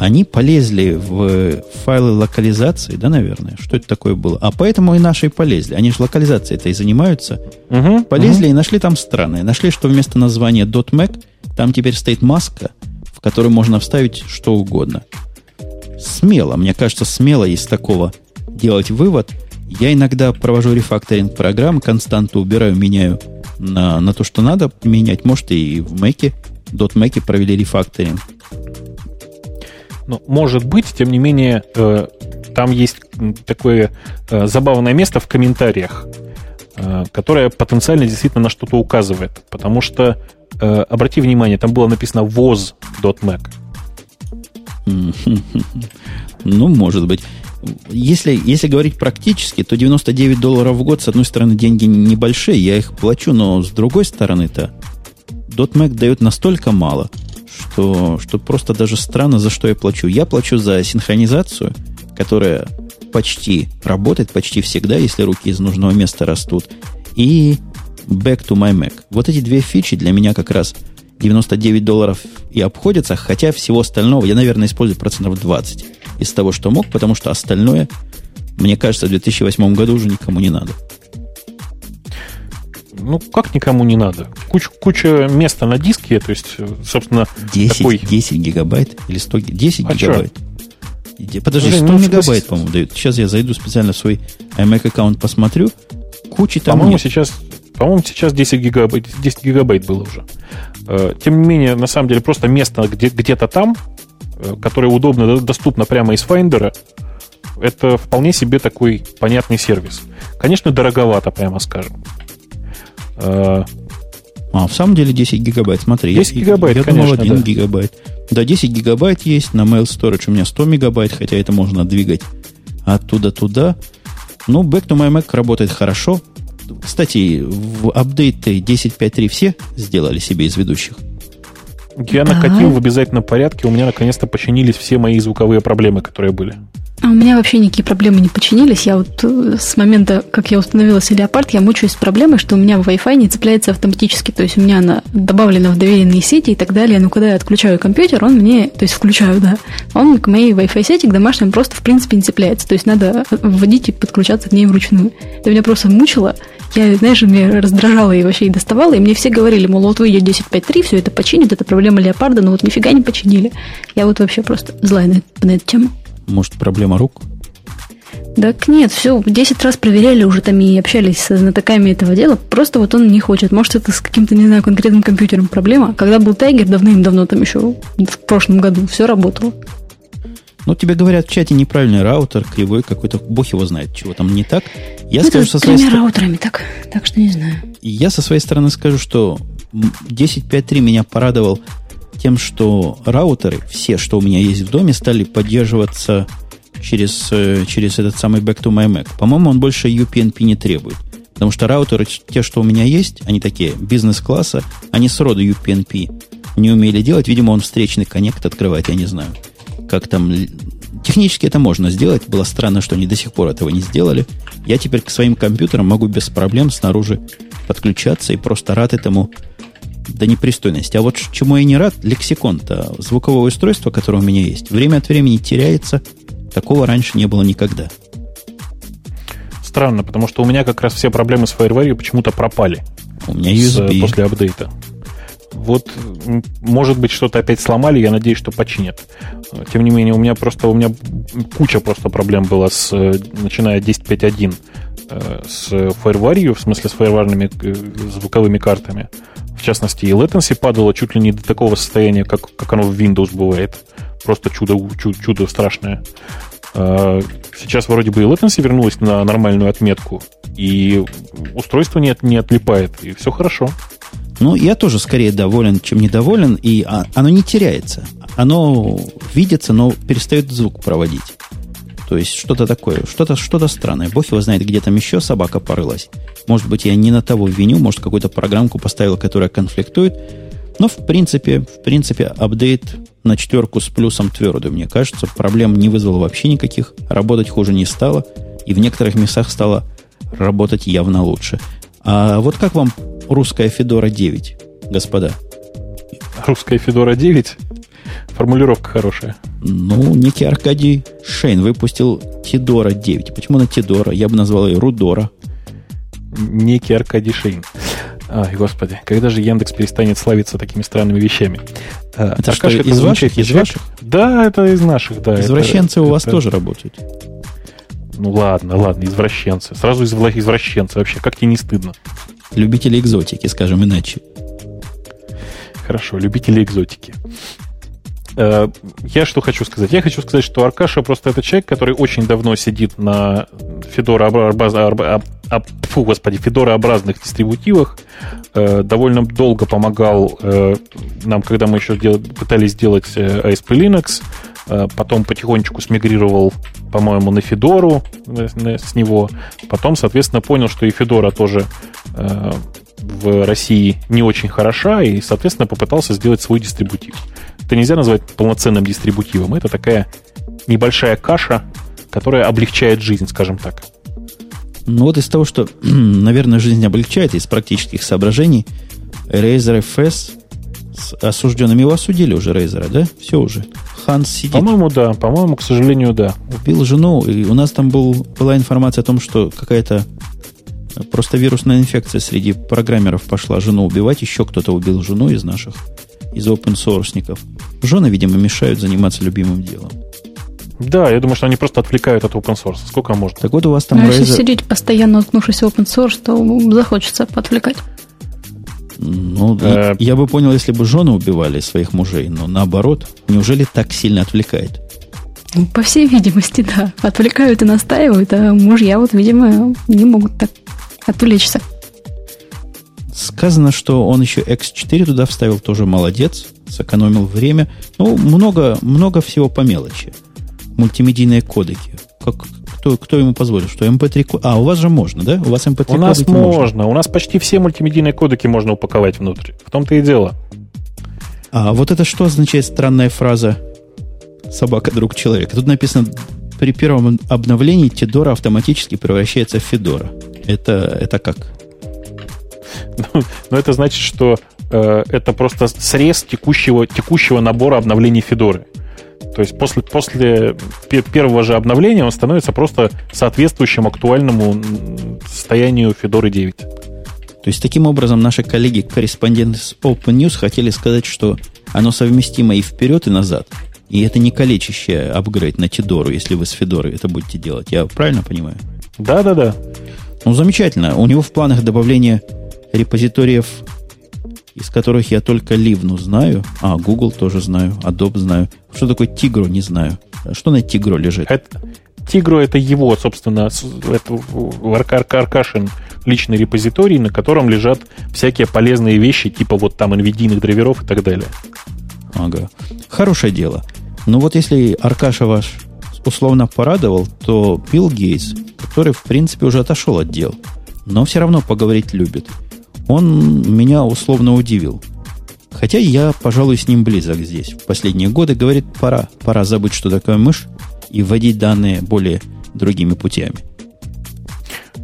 они полезли в файлы локализации, да, наверное? Что это такое было? А поэтому и наши полезли. Они же локализацией это и занимаются. Угу, полезли угу. и нашли там странное. Нашли, что вместо названия .mac там теперь стоит маска, в которую можно вставить что угодно. Смело, мне кажется, смело из такого делать вывод. Я иногда провожу рефакторинг программ, константу убираю, меняю на, на то, что надо менять. Может, и в Mac, .mac провели рефакторинг. Ну, может быть, тем не менее, э, там есть такое э, забавное место в комментариях, э, которое потенциально действительно на что-то указывает. Потому что, э, обрати внимание, там было написано woz.mac. Ну, может быть. Если, если говорить практически, то 99 долларов в год, с одной стороны, деньги небольшие, я их плачу, но с другой стороны-то, .Mac дает настолько мало – что, что просто даже странно, за что я плачу. Я плачу за синхронизацию, которая почти работает, почти всегда, если руки из нужного места растут, и Back to my Mac. Вот эти две фичи для меня как раз 99 долларов и обходятся, хотя всего остального я, наверное, использую процентов 20 из того, что мог, потому что остальное, мне кажется, в 2008 году уже никому не надо ну, как никому не надо. Куч, куча места на диске, то есть, собственно, 10, такой... 10 гигабайт или 100 10 а гигабайт. Что? Подожди, 100 ну, мегабайт, по-моему, дают. Сейчас я зайду специально в свой iMac аккаунт, посмотрю. Кучи там По-моему, сейчас, по-моему, сейчас 10 гигабайт, 10 гигабайт было уже. Э, тем не менее, на самом деле, просто место где, где-то там, которое удобно, доступно прямо из Finder, это вполне себе такой понятный сервис. Конечно, дороговато, прямо скажем. А, в самом деле 10 гигабайт. Смотри, 10 я, гигабайт, я конечно, думал 1 да. гигабайт. Да, 10 гигабайт есть, на Mail Storage у меня 100 мегабайт, хотя это можно двигать оттуда туда. Ну, Back to My Mac работает хорошо. Кстати, в апдейты 10.5.3 все сделали себе из ведущих? Я да. накатил в обязательном порядке. У меня наконец-то починились все мои звуковые проблемы, которые были. А у меня вообще никакие проблемы не починились. Я вот э, с момента, как я установила Леопард, я мучаюсь с проблемой, что у меня Wi-Fi не цепляется автоматически. То есть у меня она добавлена в доверенные сети и так далее. Но когда я отключаю компьютер, он мне, то есть включаю, да, он к моей Wi-Fi сети, к домашнему просто в принципе не цепляется. То есть надо вводить и подключаться к ней вручную. Это меня просто мучило. Я, знаешь, меня раздражала и вообще и доставала, и мне все говорили, мол, вот выйдет 10.5.3, все это починит, это проблема Леопарда, но вот нифига не починили. Я вот вообще просто злая на, на эту тему. Может, проблема рук? Так нет, все, 10 раз проверяли уже там и общались со знатоками этого дела. Просто вот он не хочет. Может, это с каким-то, не знаю, конкретным компьютером проблема. Когда был Тайгер давным-давно, там еще в прошлом году, все работало. Ну, тебе говорят в чате неправильный раутер, кривой какой-то, бог его знает, чего там не так. Я ну, скажу со своей стороны... раутерами так, так что не знаю. Я со своей стороны скажу, что 10.5.3 меня порадовал тем, что раутеры, все, что у меня есть в доме, стали поддерживаться через, э, через этот самый Back to My Mac. По-моему, он больше UPnP не требует. Потому что раутеры, те, что у меня есть, они такие бизнес-класса, они сроду UPnP не умели делать. Видимо, он встречный коннект открывает, я не знаю. Как там технически это можно сделать. Было странно, что они до сих пор этого не сделали. Я теперь к своим компьютерам могу без проблем снаружи подключаться и просто рад этому до непристойности. А вот чему я не рад, лексикон-то, звуковое устройство, которое у меня есть, время от времени теряется. Такого раньше не было никогда. Странно, потому что у меня как раз все проблемы с FireWire почему-то пропали. У меня USB. С, после апдейта. Вот, может быть, что-то опять сломали, я надеюсь, что починят. Тем не менее, у меня просто у меня куча просто проблем была с, начиная 10.5.1 э, с FireWire, в смысле с FireWire э, звуковыми картами. В частности, и latency падало чуть ли не до такого состояния, как, как оно в Windows бывает. Просто чудо, чудо, чудо страшное. Сейчас вроде бы и latency вернулась на нормальную отметку, и устройство не, не отлипает, и все хорошо. Ну, я тоже скорее доволен, чем недоволен, и а, оно не теряется. Оно видится, но перестает звук проводить. То есть что-то такое, что-то что странное. Бог его знает, где там еще собака порылась. Может быть, я не на того виню, может, какую-то программку поставил, которая конфликтует. Но, в принципе, в принципе, апдейт на четверку с плюсом твердый, мне кажется. Проблем не вызвало вообще никаких. Работать хуже не стало. И в некоторых местах стало работать явно лучше. А вот как вам русская Федора 9, господа? Русская Федора 9? Формулировка хорошая. Ну, некий Аркадий Шейн выпустил Тидора 9. Почему на Тидора? Я бы назвал ее Рудора. Некий Аркадий Шейн. Ай, господи, когда же Яндекс перестанет славиться такими странными вещами? А, это Аркаша, что, из ваших? Из ваших? Да, это из наших, да. Извращенцы это, у вас это... тоже работают. Ну ладно, ладно, извращенцы. Сразу из извращенцы вообще. Как тебе не стыдно? Любители экзотики, скажем иначе. Хорошо, любители экзотики. Э, я что хочу сказать? Я хочу сказать, что Аркаша просто это человек, который очень давно сидит на Федора фу, господи, федорообразных дистрибутивах, э, довольно долго помогал э, нам, когда мы еще пытались сделать ASP Linux, потом потихонечку смигрировал, по-моему, на Федору с него, потом, соответственно, понял, что и Федора тоже в России не очень хороша, и, соответственно, попытался сделать свой дистрибутив. Это нельзя назвать полноценным дистрибутивом. Это такая небольшая каша, которая облегчает жизнь, скажем так. Ну вот из того, что, наверное, жизнь облегчает, из практических соображений, Razer FS с осужденными его осудили уже Razer, да? Все уже. Ханс сидит. По-моему, да. По-моему, к сожалению, да. Убил жену, и у нас там был, была информация о том, что какая-то просто вирусная инфекция среди программеров пошла жену убивать, еще кто-то убил жену из наших, из open sourceников. Жены, видимо, мешают заниматься любимым делом. Да, я думаю, что они просто отвлекают от open source. Сколько можно? Так вот у вас там... А Razer... если сидеть постоянно уткнувшись в open source, то захочется подвлекать. Ну, э... я бы понял, если бы жены убивали своих мужей, но наоборот, неужели так сильно отвлекает? Ну, по всей видимости, да. Отвлекают и настаивают, а мужья вот, видимо, не могут так отвлечься. Сказано, что он еще X4 туда вставил, тоже молодец, сэкономил время. Ну, много, много всего по мелочи. Мультимедийные кодеки. Как, кто, кто ему позволил? Что MP3... А, у вас же можно, да? У вас MP3 У нас можно. можно. У нас почти все мультимедийные кодеки можно упаковать внутрь. В том-то и дело. А вот это что означает странная фраза «собака друг человека»? Тут написано при первом обновлении Тидора автоматически превращается в Федора. Это, это как? Ну, ну, это значит, что э, это просто срез текущего, текущего набора обновлений Федоры. То есть после, после первого же обновления он становится просто соответствующим актуальному состоянию Федоры 9. То есть таким образом наши коллеги-корреспонденты с Open News хотели сказать, что оно совместимо и вперед, и назад. И это не калечащее апгрейд на Тидору, если вы с Федорой это будете делать. Я правильно понимаю? Да-да-да. Ну, замечательно. У него в планах добавление репозиториев, из которых я только Ливну знаю. А, Google тоже знаю, Adobe знаю. Что такое Тигро, не знаю. Что на Тигро лежит? Это, Тигро это его, собственно, это Аркашин личный репозиторий, на котором лежат всякие полезные вещи, типа вот там NVIDIA драйверов и так далее. Ага. Хорошее дело. Ну вот если Аркаша ваш условно порадовал, то Билл Гейтс, который, в принципе, уже отошел от дел, но все равно поговорить любит, он меня условно удивил. Хотя я, пожалуй, с ним близок здесь. В последние годы говорит, пора, пора забыть, что такое мышь, и вводить данные более другими путями.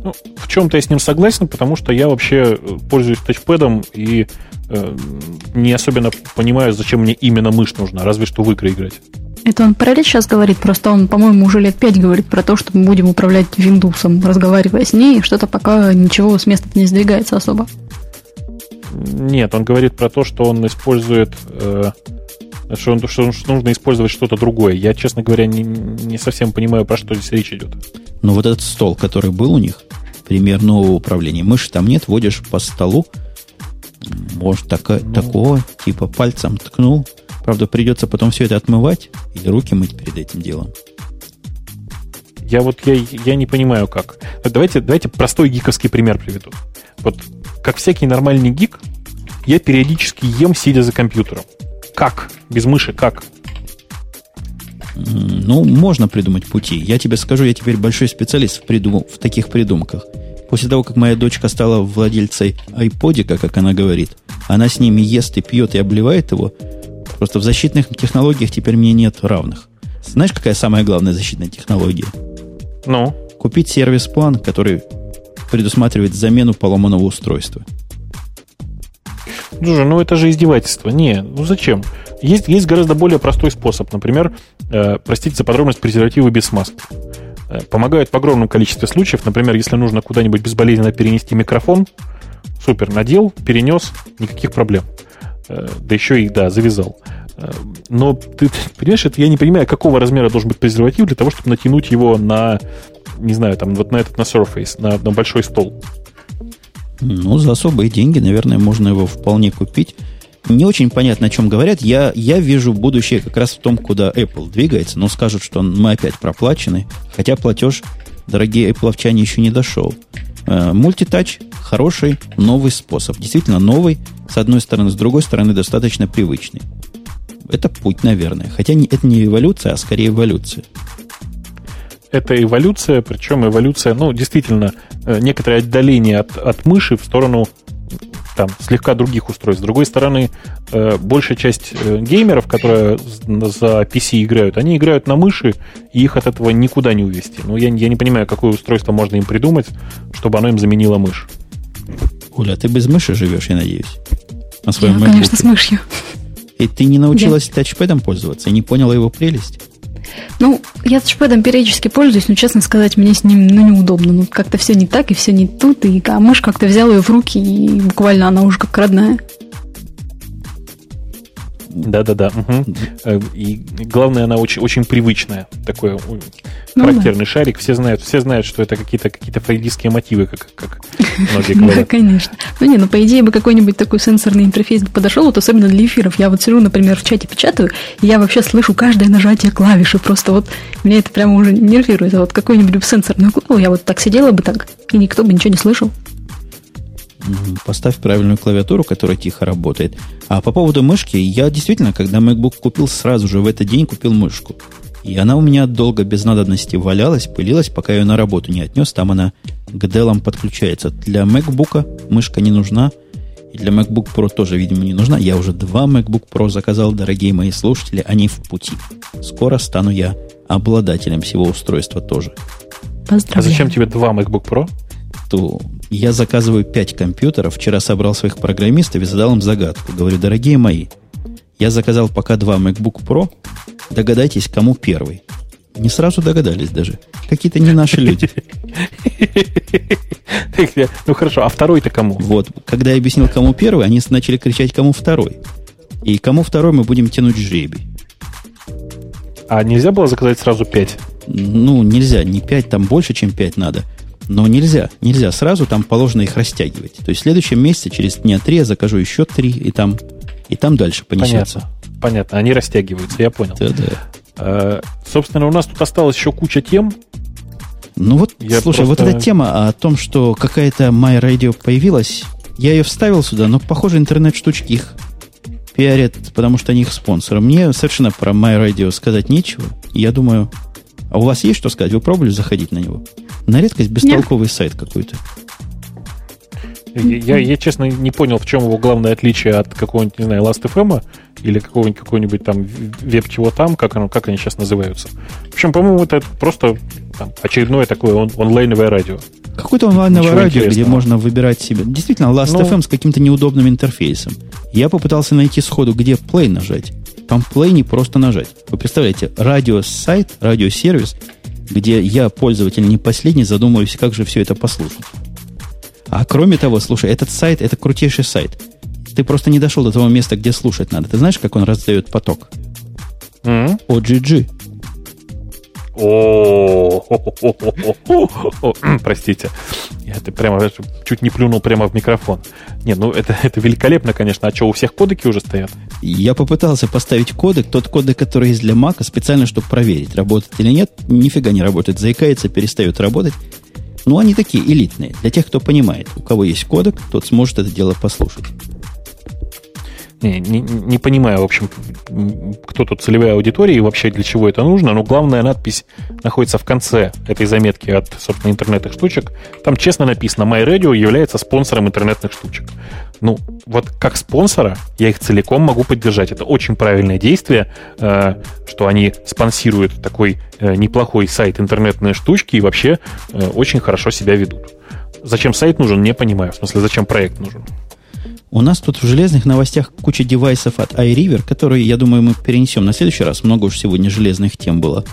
Ну, в чем-то я с ним согласен, потому что я вообще э, пользуюсь тачпэдом и э, не особенно понимаю, зачем мне именно мышь нужна, разве что в игры играть. Это он про речь сейчас говорит, просто он, по-моему, уже лет пять говорит про то, что мы будем управлять Windows, разговаривая с ней, и что-то пока ничего с места не сдвигается особо. Нет, он говорит про то, что он использует... Э, что, он, что нужно использовать что-то другое. Я, честно говоря, не, не совсем понимаю, про что здесь речь идет. Ну, вот этот стол, который был у них, пример нового управления. Мыши там нет, водишь по столу, может, так, ну, такого, типа пальцем ткнул, Правда, придется потом все это отмывать или руки мыть перед этим делом. Я вот я, я не понимаю, как. Давайте, давайте простой гиковский пример приведу. Вот как всякий нормальный гик, я периодически ем, сидя за компьютером. Как? Без мыши как? Ну, можно придумать пути. Я тебе скажу, я теперь большой специалист в, придум... в таких придумках. После того, как моя дочка стала владельцей айподика, как она говорит, она с ними ест и пьет и обливает его, Просто в защитных технологиях теперь мне нет равных. Знаешь, какая самая главная защитная технология? Ну? Купить сервис-план, который предусматривает замену поломанного устройства. Слушай, ну это же издевательство. Не, ну зачем? Есть, есть гораздо более простой способ. Например, э, простите за подробность, презервативы без смазки. Э, помогают в огромном количестве случаев. Например, если нужно куда-нибудь безболезненно перенести микрофон, супер, надел, перенес, никаких проблем. Э, да еще и, да, завязал. Э, но ты понимаешь, это я не понимаю, какого размера должен быть презерватив для того, чтобы натянуть его на, не знаю, там, вот на этот, на Surface, на, на большой стол. Ну, за особые деньги, наверное, можно его вполне купить. Не очень понятно, о чем говорят. Я, я вижу будущее как раз в том, куда Apple двигается, но скажут, что мы опять проплачены, хотя платеж, дорогие Apple еще не дошел. Э, мультитач – хороший новый способ. Действительно новый, с одной стороны, с другой стороны, достаточно привычный. Это путь, наверное. Хотя это не эволюция, а скорее эволюция. Это эволюция, причем эволюция, ну, действительно, э, некоторое отдаление от, от мыши в сторону там слегка других устройств. С другой стороны, э, большая часть э, геймеров, которые за PC играют, они играют на мыши, и их от этого никуда не увести. Ну, я, я не понимаю, какое устройство можно им придумать, чтобы оно им заменило мышь. Оля, ты без мыши живешь, я надеюсь? На своем я, конечно, с мышью. И ты не научилась да. тачпэдом пользоваться и не поняла его прелесть? Ну, я тачпэдом периодически пользуюсь, но, честно сказать, мне с ним ну, неудобно. Ну, как-то все не так, и все не тут, и а мышь как-то взял ее в руки, и буквально она уже как родная. Да-да-да. Угу. И главное, она очень, очень привычная. Такой ну, характерный да. шарик. Все знают, все знают, что это какие-то какие фрейдистские мотивы, как, как многие говорят. Да, конечно. Ну не, ну по идее бы какой-нибудь такой сенсорный интерфейс бы подошел, вот особенно для эфиров. Я вот сижу, например, в чате печатаю, и я вообще слышу каждое нажатие клавиши. Просто вот меня это прямо уже нервирует. А вот какой-нибудь сенсорный клаву, я вот так сидела бы так, и никто бы ничего не слышал. Поставь правильную клавиатуру, которая тихо работает. А по поводу мышки, я действительно, когда MacBook купил, сразу же в этот день купил мышку. И она у меня долго без надобности валялась, пылилась, пока я ее на работу не отнес. Там она к Dell подключается. Для MacBook мышка не нужна. И для MacBook Pro тоже, видимо, не нужна. Я уже два MacBook Pro заказал, дорогие мои слушатели. Они в пути. Скоро стану я обладателем всего устройства тоже. Поздравляю. А зачем тебе два MacBook Pro? То я заказываю 5 компьютеров. Вчера собрал своих программистов и задал им загадку. Говорю, дорогие мои, я заказал пока два MacBook Pro. Догадайтесь, кому первый. Не сразу догадались даже. Какие-то не наши люди. Ну хорошо, а второй-то кому? Вот, когда я объяснил, кому первый, они начали кричать, кому второй. И кому второй мы будем тянуть жребий. А нельзя было заказать сразу пять? Ну, нельзя. Не пять, там больше, чем пять надо. Но нельзя, нельзя сразу, там положено их растягивать. То есть в следующем месяце, через дня три, я закажу еще три, и там, и там дальше понесется. Понятно, понятно. они растягиваются, я понял. Да, да. А, собственно, у нас тут осталось еще куча тем. Ну вот, я слушай, просто... вот эта тема о том, что какая-то My Radio появилась, я ее вставил сюда, но, похоже, интернет-штучки их пиарят, потому что они их спонсоры. Мне совершенно про My Radio сказать нечего. Я думаю, а у вас есть что сказать? Вы пробовали заходить на него? На редкость бестолковый Нет. сайт какой-то. Я, я, честно, не понял, в чем его главное отличие от какого-нибудь, не знаю, Last.fm или какого-нибудь какой-нибудь там веб чего там, как, оно, как они сейчас называются. В общем, по-моему, это просто там, очередное такое он, онлайновое радио. Какое-то онлайновое Ничего радио, где можно выбирать себе. Действительно, Last.fm ну, с каким-то неудобным интерфейсом. Я попытался найти сходу, где play нажать. Там play не просто нажать. Вы представляете, радиосайт, радиосервис, где я, пользователь не последний, задумываюсь, как же все это послушать. А кроме того, слушай, этот сайт, это крутейший сайт. Ты просто не дошел до того места, где слушать надо. Ты знаешь, как он раздает поток? Mm-hmm. OGG. О, простите. Я это прямо чуть не плюнул прямо в микрофон. Нет, ну это, это великолепно, конечно. А что, у всех кодеки уже стоят? Я попытался поставить кодек, тот кодек, который есть для Мака, специально, чтобы проверить, работает или нет. Нифига не работает. Заикается, перестает работать. Ну, они такие элитные. Для тех, кто понимает, у кого есть кодек, тот сможет это дело послушать. Не, не, не понимаю, в общем, кто тут целевая аудитория и вообще для чего это нужно, но главная надпись находится в конце этой заметки от, собственно, интернетных штучек. Там честно написано, MyRadio является спонсором интернетных штучек. Ну, вот как спонсора я их целиком могу поддержать. Это очень правильное действие, э, что они спонсируют такой э, неплохой сайт интернетные штучки и вообще э, очень хорошо себя ведут. Зачем сайт нужен, не понимаю. В смысле, зачем проект нужен? У нас тут в железных новостях куча девайсов от iRiver, которые, я думаю, мы перенесем на следующий раз. Много уж сегодня железных тем было.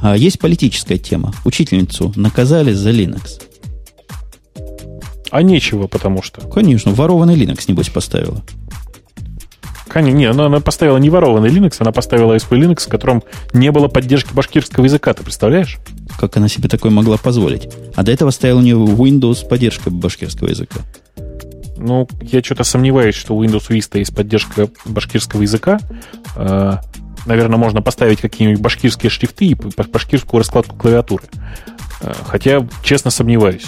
А есть политическая тема. Учительницу наказали за Linux. А нечего, потому что. Конечно, ворованный Linux, небось, поставила. Конечно, не, она, она поставила не ворованный Linux, она поставила ASP Linux, в котором не было поддержки башкирского языка, ты представляешь? Как она себе такое могла позволить? А до этого стоял у нее Windows поддержка башкирского языка. Ну, я что-то сомневаюсь, что у Windows Vista есть поддержка башкирского языка. Э, наверное, можно поставить какие-нибудь башкирские шрифты и башкирскую раскладку клавиатуры. Э, хотя, честно, сомневаюсь.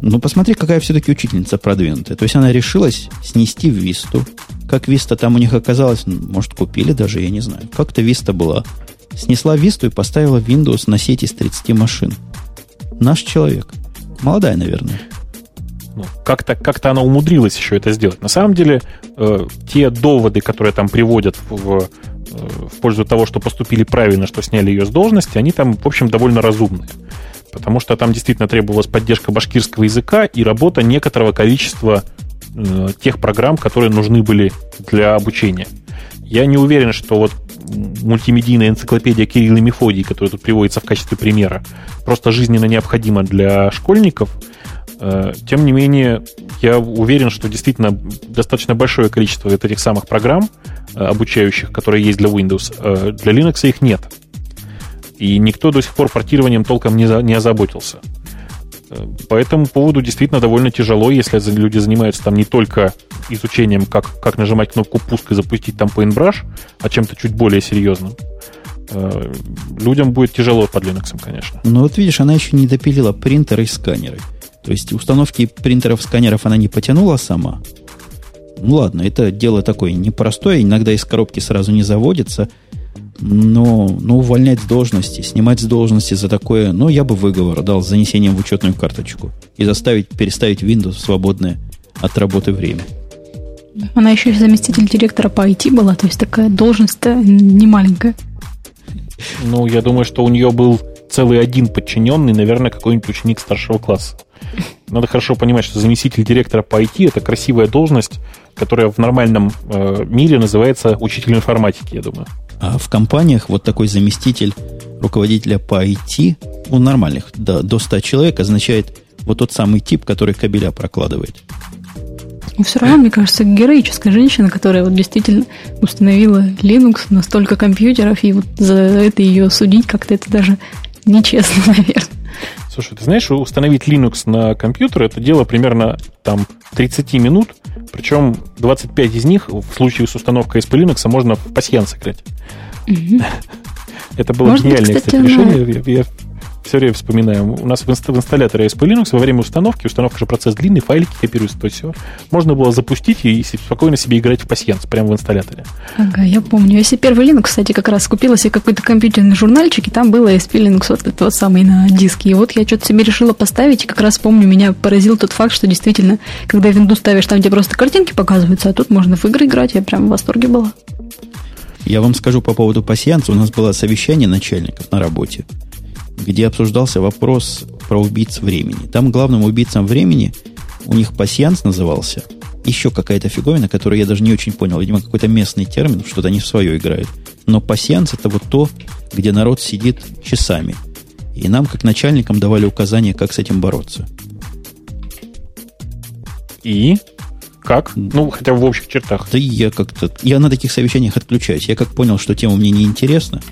Ну, посмотри, какая все-таки учительница продвинутая. То есть она решилась снести Висту. Как Виста там у них оказалось, может, купили даже, я не знаю. Как-то Виста была. Снесла Висту и поставила Windows на сеть из 30 машин. Наш человек. Молодая, наверное ну, как-то как она умудрилась еще это сделать. На самом деле, э, те доводы, которые там приводят в, в, э, в пользу того, что поступили правильно, что сняли ее с должности, они там, в общем, довольно разумные. Потому что там действительно требовалась поддержка башкирского языка и работа некоторого количества э, тех программ, которые нужны были для обучения. Я не уверен, что вот мультимедийная энциклопедия Кирилла и которая тут приводится в качестве примера, просто жизненно необходима для школьников – тем не менее, я уверен, что действительно достаточно большое количество этих самых программ э, обучающих, которые есть для Windows, э, для Linux их нет. И никто до сих пор портированием толком не, не озаботился. По этому поводу действительно довольно тяжело, если люди занимаются там не только изучением, как, как нажимать кнопку пуск и запустить там Paintbrush, а чем-то чуть более серьезным. Людям будет тяжело под Linux, конечно. Ну вот видишь, она еще не допилила принтеры и сканеры. То есть установки принтеров, сканеров она не потянула сама. Ну ладно, это дело такое непростое, иногда из коробки сразу не заводится, но, но увольнять с должности, снимать с должности за такое, ну, я бы выговор дал с занесением в учетную карточку и заставить переставить Windows в свободное от работы время. Она еще и заместитель директора по IT была, то есть такая должность-то не маленькая. Ну, я думаю, что у нее был целый один подчиненный, наверное, какой-нибудь ученик старшего класса. Надо хорошо понимать, что заместитель директора по IT это красивая должность, которая в нормальном э, мире называется учитель информатики, я думаю. А в компаниях вот такой заместитель руководителя по IT у нормальных до, до 100 человек означает вот тот самый тип, который кабеля прокладывает. Но все равно, мне кажется, героическая женщина, которая вот действительно установила Linux на столько компьютеров, и вот за это ее судить как-то это даже нечестно, наверное. Слушай, ты знаешь, установить Linux на компьютер это дело примерно там 30 минут, причем 25 из них в случае с установкой SP Linux можно в пассианс играть. Это было Может гениальное, быть, кстати, решение. Я, я все время вспоминаем. У нас в, инст- в инсталляторе ASP Linux во время установки, установка же процесс длинный, файлики копируются, то все. Можно было запустить и спокойно себе играть в пассианс прямо в инсталляторе. Ага, я помню. Я себе первый Linux, кстати, как раз купила себе какой-то компьютерный журнальчик, и там было ASP Linux вот этот вот самый на диске. И вот я что-то себе решила поставить, и как раз помню, меня поразил тот факт, что действительно, когда Windows ставишь, там где просто картинки показываются, а тут можно в игры играть. Я прям в восторге была. Я вам скажу по поводу пассианса. У нас было совещание начальников на работе, где обсуждался вопрос про убийц времени. Там главным убийцам времени у них пассианс назывался. Еще какая-то фиговина, которую я даже не очень понял. Видимо, какой-то местный термин, что-то они в свое играют. Но пассианс это вот то, где народ сидит часами. И нам, как начальникам, давали указания, как с этим бороться. И как? Ну, хотя бы в общих чертах. Да я как-то... Я на таких совещаниях отключаюсь. Я как понял, что тема мне не интересна,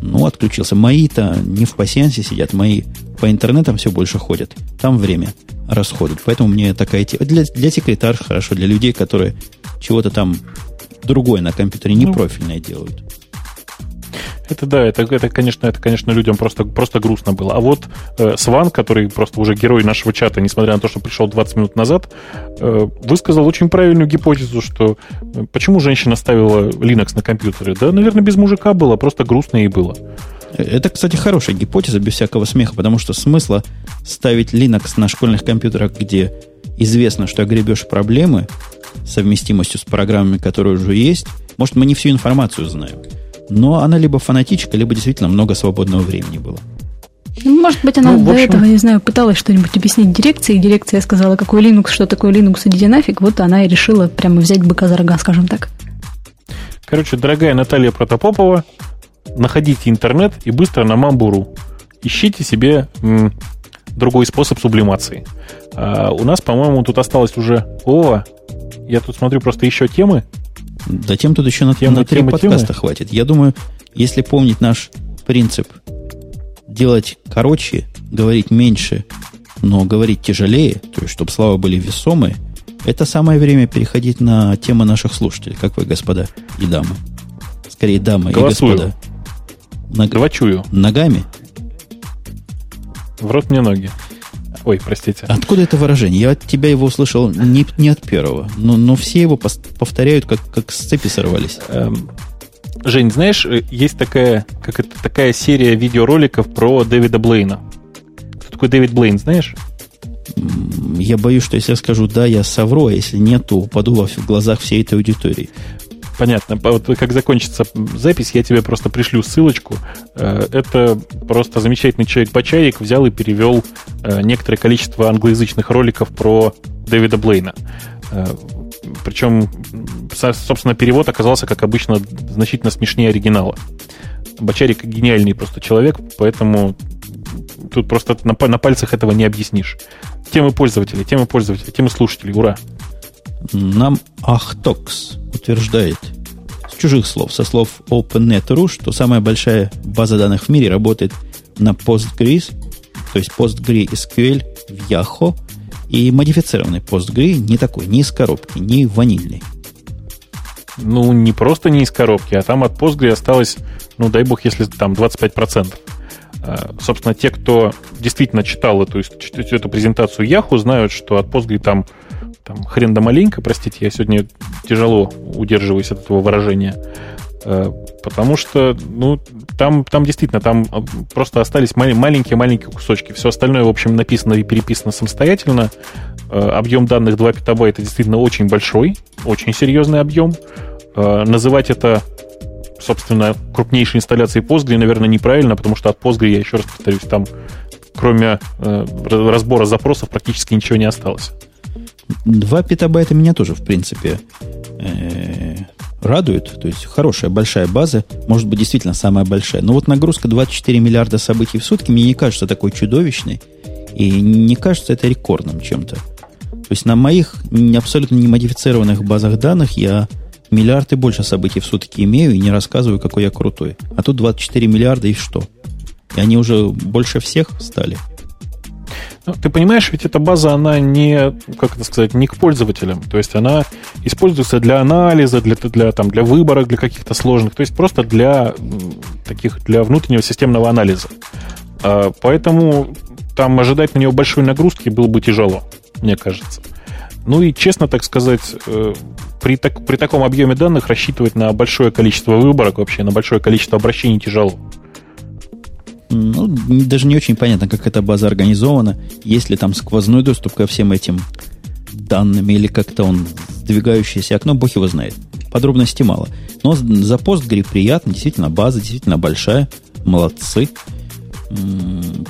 ну, отключился. Мои-то не в пассиансе сидят, мои по интернетам все больше ходят. Там время расходуют. Поэтому мне такая тема... Для, для секретарш хорошо, для людей, которые чего-то там другое на компьютере не ну, профильное делают. Это да, это, это, конечно, это, конечно, людям просто, просто грустно было. А вот э, Сван, который просто уже герой нашего чата, несмотря на то, что пришел 20 минут назад, э, высказал очень правильную гипотезу, что э, почему женщина ставила Linux на компьютере? Да, наверное, без мужика было, просто грустно ей было. Это, кстати, хорошая гипотеза, без всякого смеха, потому что смысла ставить Linux на школьных компьютерах, где известно, что огребешь проблемы совместимостью с программами, которые уже есть, может, мы не всю информацию знаем. Но она либо фанатичка, либо действительно много свободного времени было. Ну, может быть, она ну, до общем... этого, не знаю, пыталась что-нибудь объяснить дирекции, и дирекция сказала, какой Linux, что такое Linux, иди нафиг. Вот она и решила прямо взять быка за рога, скажем так. Короче, дорогая Наталья Протопопова, находите интернет и быстро на Мамбуру. Ищите себе м, другой способ сублимации. А у нас, по-моему, тут осталось уже... О, я тут смотрю просто еще темы. Да тем тут еще на, тема, на три тема, подкаста тема. хватит. Я думаю, если помнить наш принцип делать короче, говорить меньше, но говорить тяжелее, то есть чтобы слова были весомые, это самое время переходить на тему наших слушателей. Как вы, господа и дамы? Скорее, дамы Голосую. и господа. Ног... Двочую. Ногами? В рот мне ноги. Ой, простите. Откуда это выражение? Я от тебя его услышал не, не от первого, но, но все его повторяют, как, как с цепи сорвались. Эм, Жень, знаешь, э, есть такая, как это, такая серия видеороликов про Дэвида Блейна. Кто такой Дэвид Блейн, знаешь? Я боюсь, что если я скажу «да», я совру, а если нет, то упаду в глазах всей этой аудитории. Понятно. Вот как закончится запись, я тебе просто пришлю ссылочку. Э, это просто замечательный человек-почаек взял и перевел э, некоторое количество англоязычных роликов про Дэвида Блейна. Э, Причем, собственно, перевод оказался, как обычно, значительно смешнее оригинала. Бочарик гениальный просто человек, поэтому тут просто на, на пальцах этого не объяснишь. Темы пользователей, темы пользователей, темы слушателей, ура! Нам Ахтокс утверждает с чужих слов, со слов OpenNet.ru, что самая большая база данных в мире работает на Postgres, то есть PostgreSQL в Yahoo, и модифицированный Postgre не такой, не из коробки, не ванильный. Ну, не просто не из коробки, а там от Postgre осталось, ну, дай бог, если там 25%. А, собственно, те, кто действительно читал эту, эту презентацию Yahoo, знают, что от Postgre там там, хрен да маленько, простите, я сегодня тяжело удерживаюсь от этого выражения, э, потому что, ну, там, там действительно, там э, просто остались маленькие-маленькие кусочки. Все остальное, в общем, написано и переписано самостоятельно. Э, объем данных 2 петабайта действительно очень большой, очень серьезный объем. Называть это собственно, крупнейшей инсталляцией Postgre, наверное, неправильно, потому что от Postgre, я еще раз повторюсь, там кроме разбора запросов практически ничего не осталось. 2 петабайта меня тоже, в принципе, э, радует. То есть хорошая, большая база. Может быть, действительно самая большая. Но вот нагрузка 24 миллиарда событий в сутки мне не кажется такой чудовищной. И не кажется это рекордным чем-то. То есть на моих абсолютно не модифицированных базах данных я миллиарды больше событий в сутки имею и не рассказываю, какой я крутой. А тут 24 миллиарда и что? И они уже больше всех стали. Ну, ты понимаешь, ведь эта база, она не, как это сказать, не к пользователям. То есть она используется для анализа, для, для, там, для выбора, для каких-то сложных, то есть просто для таких, для внутреннего системного анализа. А, поэтому там ожидать на него большой нагрузки было бы тяжело, мне кажется. Ну и честно так сказать, э, при, так, при таком объеме данных рассчитывать на большое количество выборок вообще, на большое количество обращений тяжело. Ну, даже не очень понятно, как эта база организована. Есть ли там сквозной доступ ко всем этим данным, или как-то он сдвигающееся окно, бог его знает. Подробностей мало. Но за Postgre приятно, действительно, база действительно большая. Молодцы.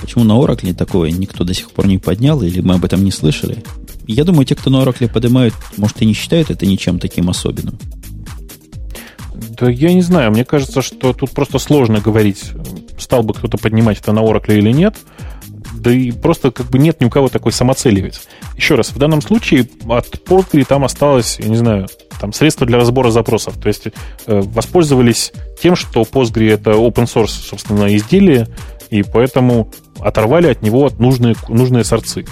Почему на Oracle такое никто до сих пор не поднял, или мы об этом не слышали? Я думаю, те, кто на Oracle поднимают, может, и не считают это ничем таким особенным. Да я не знаю, мне кажется, что тут просто сложно говорить, стал бы кто-то поднимать это на Oracle или нет. Да и просто как бы нет ни у кого такой самоцели ведь. Еще раз, в данном случае от Postgre там осталось, я не знаю, там средства для разбора запросов. То есть э, воспользовались тем, что Postgre это open source, собственно, изделие, и поэтому оторвали от него нужные, нужные сорцы.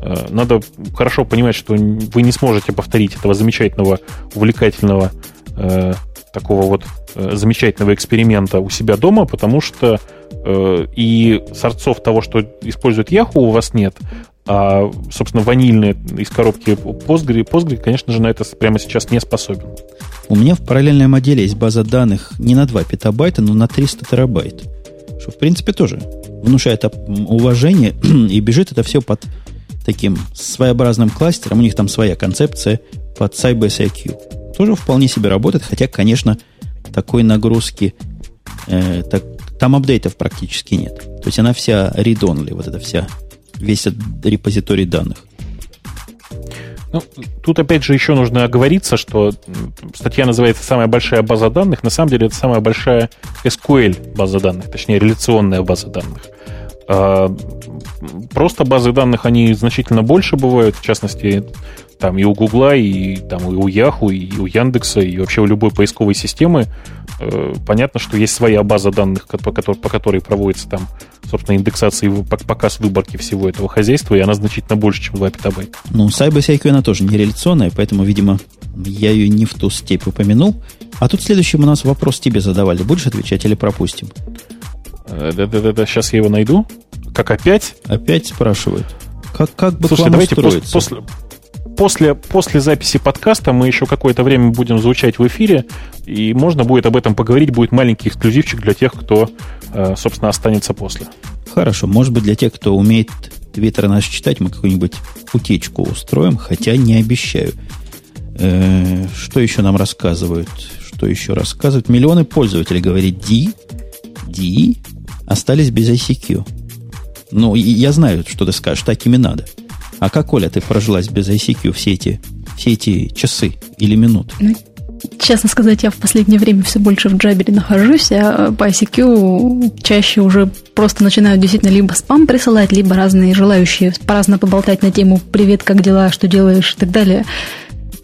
Э, надо хорошо понимать, что вы не сможете повторить этого замечательного, увлекательного э, такого вот э, замечательного эксперимента у себя дома, потому что э, и сорцов того, что использует Yahoo, у вас нет, а, собственно, ванильные из коробки Postgre, Postgre, конечно же, на это прямо сейчас не способен. У меня в параллельном отделе есть база данных не на 2 петабайта, но на 300 терабайт. Что, в принципе, тоже внушает уважение, и бежит это все под таким своеобразным кластером. У них там своя концепция под Sybase IQ. Тоже вполне себе работает, хотя, конечно, такой нагрузки, э, так, там апдейтов практически нет. То есть она вся read-only, вот эта вся весь этот репозиторий данных. Ну, тут опять же еще нужно оговориться, что статья называется «Самая большая база данных». На самом деле это самая большая SQL база данных, точнее, реляционная база данных. А, просто базы данных, они значительно больше бывают, в частности, там и у Гугла, и, там, и у Яху, и у Яндекса, и вообще у любой поисковой системы. Э, понятно, что есть своя база данных, по которой, проводится там, собственно, индексация и показ выборки всего этого хозяйства, и она значительно больше, чем 2 петабайта. Ну, Cyber она тоже не реляционная, поэтому, видимо, я ее не в ту степь упомянул. А тут следующий у нас вопрос тебе задавали. Будешь отвечать или пропустим? Э, да-да-да, сейчас я его найду. Как опять? Опять спрашивают. Как, как бы Слушайте, давайте после, после, после, после записи подкаста мы еще какое-то время будем звучать в эфире, и можно будет об этом поговорить, будет маленький эксклюзивчик для тех, кто, э, собственно, останется после. Хорошо, может быть, для тех, кто умеет Твиттер наш читать, мы какую-нибудь утечку устроим, хотя не обещаю. Э, что еще нам рассказывают? Что еще рассказывают? Миллионы пользователей, говорит Ди, Ди, остались без ICQ. Ну, я знаю, что ты скажешь, так ими надо. А как, Оля, ты прожилась без ICQ все эти, все эти часы или минуты? Ну, честно сказать, я в последнее время все больше в Джабере нахожусь, а по ICQ чаще уже просто начинают действительно либо спам присылать, либо разные желающие по-разному поболтать на тему «Привет, как дела? Что делаешь?» и так далее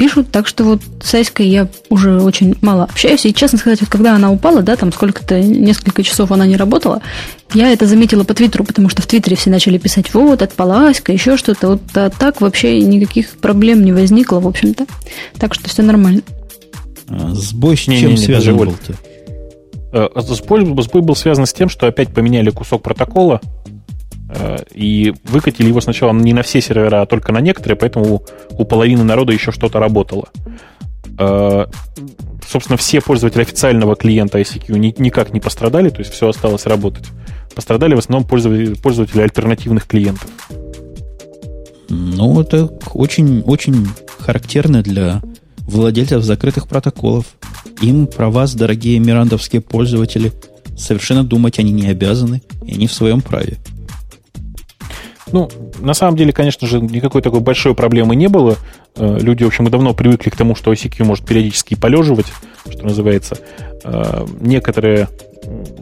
пишут, так что вот с Айской я уже очень мало общаюсь. И, честно сказать, вот когда она упала, да, там сколько-то, несколько часов она не работала, я это заметила по Твиттеру, потому что в Твиттере все начали писать, вот, отпала Аська, еще что-то. Вот а так вообще никаких проблем не возникло, в общем-то. Так что все нормально. А, сбой с чем не, не, связан был-то? Э, сбой, сбой был связан с тем, что опять поменяли кусок протокола, и выкатили его сначала не на все сервера, а только на некоторые, поэтому у половины народа еще что-то работало. Э, собственно, все пользователи официального клиента ICQ никак не пострадали, то есть все осталось работать. Пострадали в основном пользователи альтернативных клиентов. Ну, это очень, очень характерно для владельцев закрытых протоколов. Им про вас, дорогие мирандовские пользователи, совершенно думать они не обязаны, и они в своем праве. Ну, на самом деле, конечно же, никакой такой большой проблемы не было. Э, люди, в общем, давно привыкли к тому, что ICQ может периодически полеживать, что называется. Э, некоторые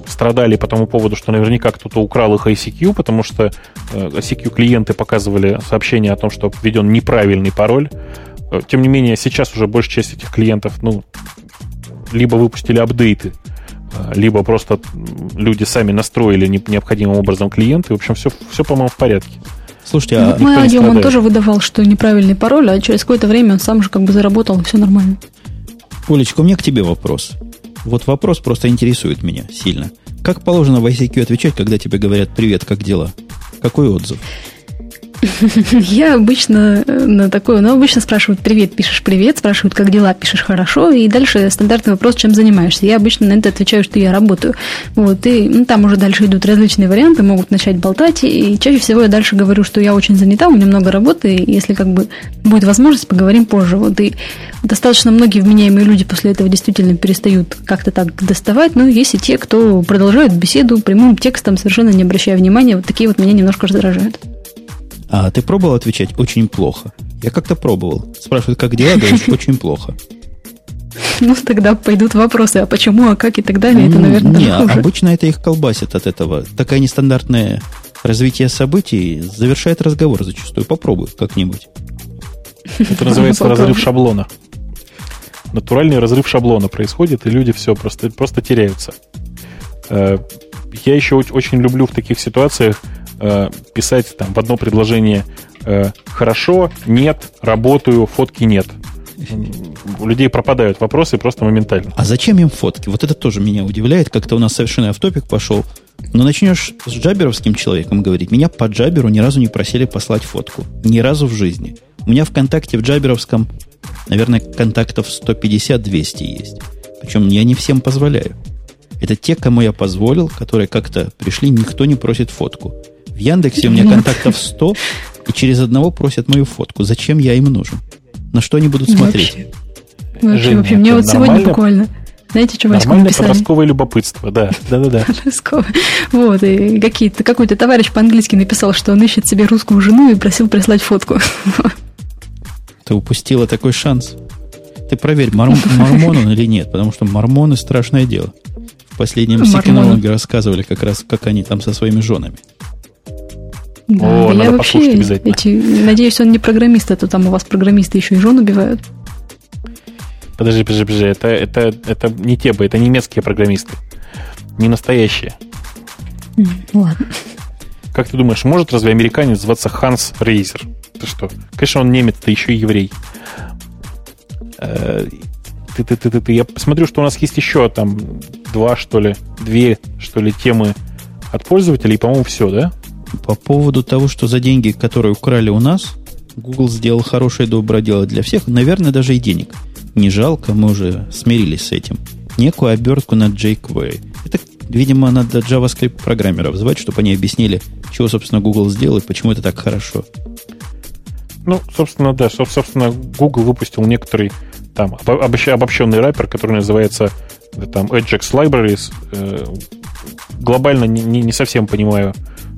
страдали по тому поводу, что наверняка кто-то украл их ICQ, потому что э, ICQ-клиенты показывали сообщение о том, что введен неправильный пароль. Тем не менее, сейчас уже большая часть этих клиентов, ну, либо выпустили апдейты, либо просто люди сами настроили необходимым образом клиенты. В общем, все, все по-моему, в порядке. Слушайте, а мой аудио он тоже выдавал, что неправильный пароль, а через какое-то время он сам же как бы заработал, и все нормально. Олечка, у меня к тебе вопрос. Вот вопрос просто интересует меня сильно. Как положено в ICQ отвечать, когда тебе говорят «Привет, как дела?» Какой отзыв? Я обычно э, на такое, ну, обычно спрашивают «Привет», пишешь «Привет», спрашивают «Как дела», пишешь «Хорошо», и дальше стандартный вопрос «Чем занимаешься?». Я обычно на это отвечаю, что я работаю. Вот, и ну, там уже дальше идут различные варианты, могут начать болтать, и чаще всего я дальше говорю, что я очень занята, у меня много работы, и если как бы будет возможность, поговорим позже. Вот, и достаточно многие вменяемые люди после этого действительно перестают как-то так доставать, но есть и те, кто продолжают беседу прямым текстом, совершенно не обращая внимания, вот такие вот меня немножко раздражают. А ты пробовал отвечать очень плохо? Я как-то пробовал. Спрашивают, как дела, говоришь, очень плохо. Ну, тогда пойдут вопросы, а почему, а как и так далее, это, наверное, Не, хуже. обычно это их колбасит от этого. Такая нестандартное развитие событий завершает разговор зачастую. Попробуй как-нибудь. Это называется разрыв шаблона. Натуральный разрыв шаблона происходит, и люди все просто, просто теряются. Э, я еще очень люблю в таких ситуациях э, писать там в одно предложение э, «хорошо», «нет», «работаю», «фотки нет». У людей пропадают вопросы просто моментально. А зачем им фотки? Вот это тоже меня удивляет. Как-то у нас совершенно автопик пошел. Но начнешь с джаберовским человеком говорить. Меня по джаберу ни разу не просили послать фотку. Ни разу в жизни. У меня ВКонтакте в джаберовском, наверное, контактов 150-200 есть. Причем я не всем позволяю. Это те, кому я позволил, которые как-то пришли, никто не просит фотку. В Яндексе у меня контактов 100, и через одного просят мою фотку. Зачем я им нужен? На что они будут смотреть? Вообще, вообще, вообще. мне вот сегодня буквально... Знаете, что Нормальное написали? подростковое любопытство, да. Да-да-да. Вот, и какие-то, какой-то товарищ по-английски написал, что он ищет себе русскую жену и просил прислать фотку. Ты упустила такой шанс. Ты проверь, мор- мормон он или нет, потому что мормоны страшное дело. В последнем Сикинологе рассказывали как раз, как они там со своими женами. Да, О, да я вообще эти, надеюсь, он не программист, а то там у вас программисты еще и жен убивают. Подожди, подожди, подожди. Это, это, это не те бы, это немецкие программисты. Не настоящие. Ладно. Как ты думаешь, может разве американец зваться Ханс Рейзер? Ты что? Конечно, он немец, ты еще и еврей. Э, ты, ты, ты, ты, ты. Я посмотрю, что у нас есть еще там два, что ли, две, что ли, темы от пользователей. По-моему, все, да? По поводу того, что за деньги, которые украли у нас, Google сделал хорошее доброе дело для всех, наверное, даже и денег. Не жалко, мы уже смирились с этим. Некую обертку на jQuery. Это, видимо, надо JavaScript программеров звать, чтобы они объяснили, чего, собственно, Google сделал и почему это так хорошо. Ну, собственно, да. Собственно, Google выпустил некоторый там обобщенный раппер, который называется там Ajax Libraries. Э, глобально не, не совсем понимаю,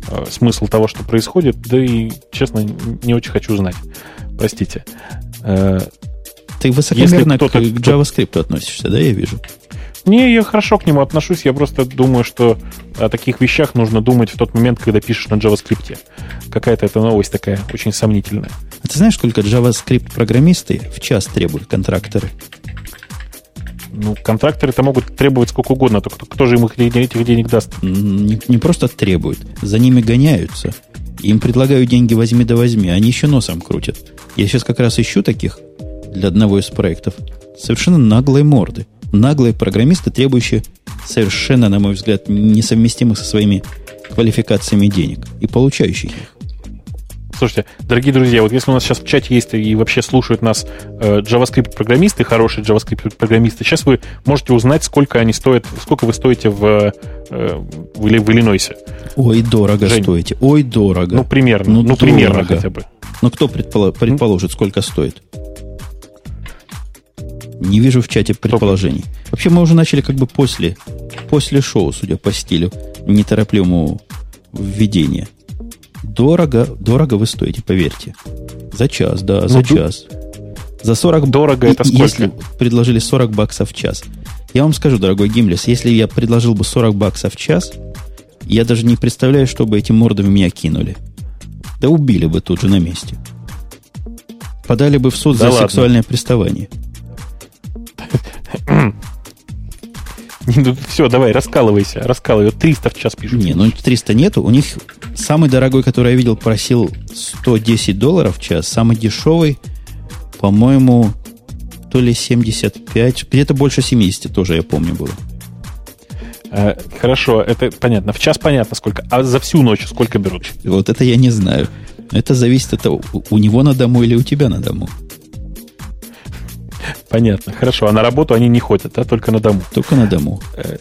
Э, смысл того, что происходит, да и, честно, не очень хочу знать. Простите. Э, Ты высокомерно к, к JavaScript относишься, да, я вижу? Не, я хорошо к нему отношусь. Я просто думаю, что о таких вещах нужно думать в тот момент, когда пишешь на JavaScript. Какая-то эта новость такая очень сомнительная. А ты знаешь, сколько JavaScript-программисты в час требуют контракторы? Ну, контракторы это могут требовать сколько угодно, только кто, же им этих денег даст? Не, не просто требуют, за ними гоняются. Им предлагают деньги возьми да возьми, они еще носом крутят. Я сейчас как раз ищу таких для одного из проектов. Совершенно наглые морды. Наглые программисты, требующие совершенно, на мой взгляд, несовместимых со своими квалификациями денег и получающих их. Слушайте, дорогие друзья, вот если у нас сейчас в чате есть и вообще слушают нас э, JavaScript-программисты, хорошие JavaScript-программисты, сейчас вы можете узнать, сколько они стоят, сколько вы стоите в, э, в, в Иллинойсе. Ой, дорого Жень, стоите. Ой, дорого. Ну, примерно. Ну, ну примерно хотя бы. Ну, кто предполо- предположит, сколько стоит? Не вижу в чате предположений. Вообще, мы уже начали как бы после, после шоу, судя по стилю, неторопливому введения. Дорого, дорого вы стоите, поверьте. За час, да, ну, за час. За 40 Дорого это сколько? Если предложили 40 баксов в час. Я вам скажу, дорогой Гимлес, если я предложил бы 40 баксов в час, я даже не представляю, чтобы эти мордами меня кинули. Да убили бы тут же на месте. Подали бы в суд да за ладно. сексуальное приставание. Ну, все, давай, раскалывайся, раскалывай. 300 в час пишут. Не, ну 300 нету. У них самый дорогой, который я видел, просил 110 долларов в час. Самый дешевый, по-моему, то ли 75, где-то больше 70 тоже, я помню, было. Э, хорошо, это понятно. В час понятно сколько. А за всю ночь сколько берут? Вот это я не знаю. Это зависит от того, у него на дому или у тебя на дому. Понятно. Хорошо. А на работу они не ходят, а только на дому. Только на дому. Э,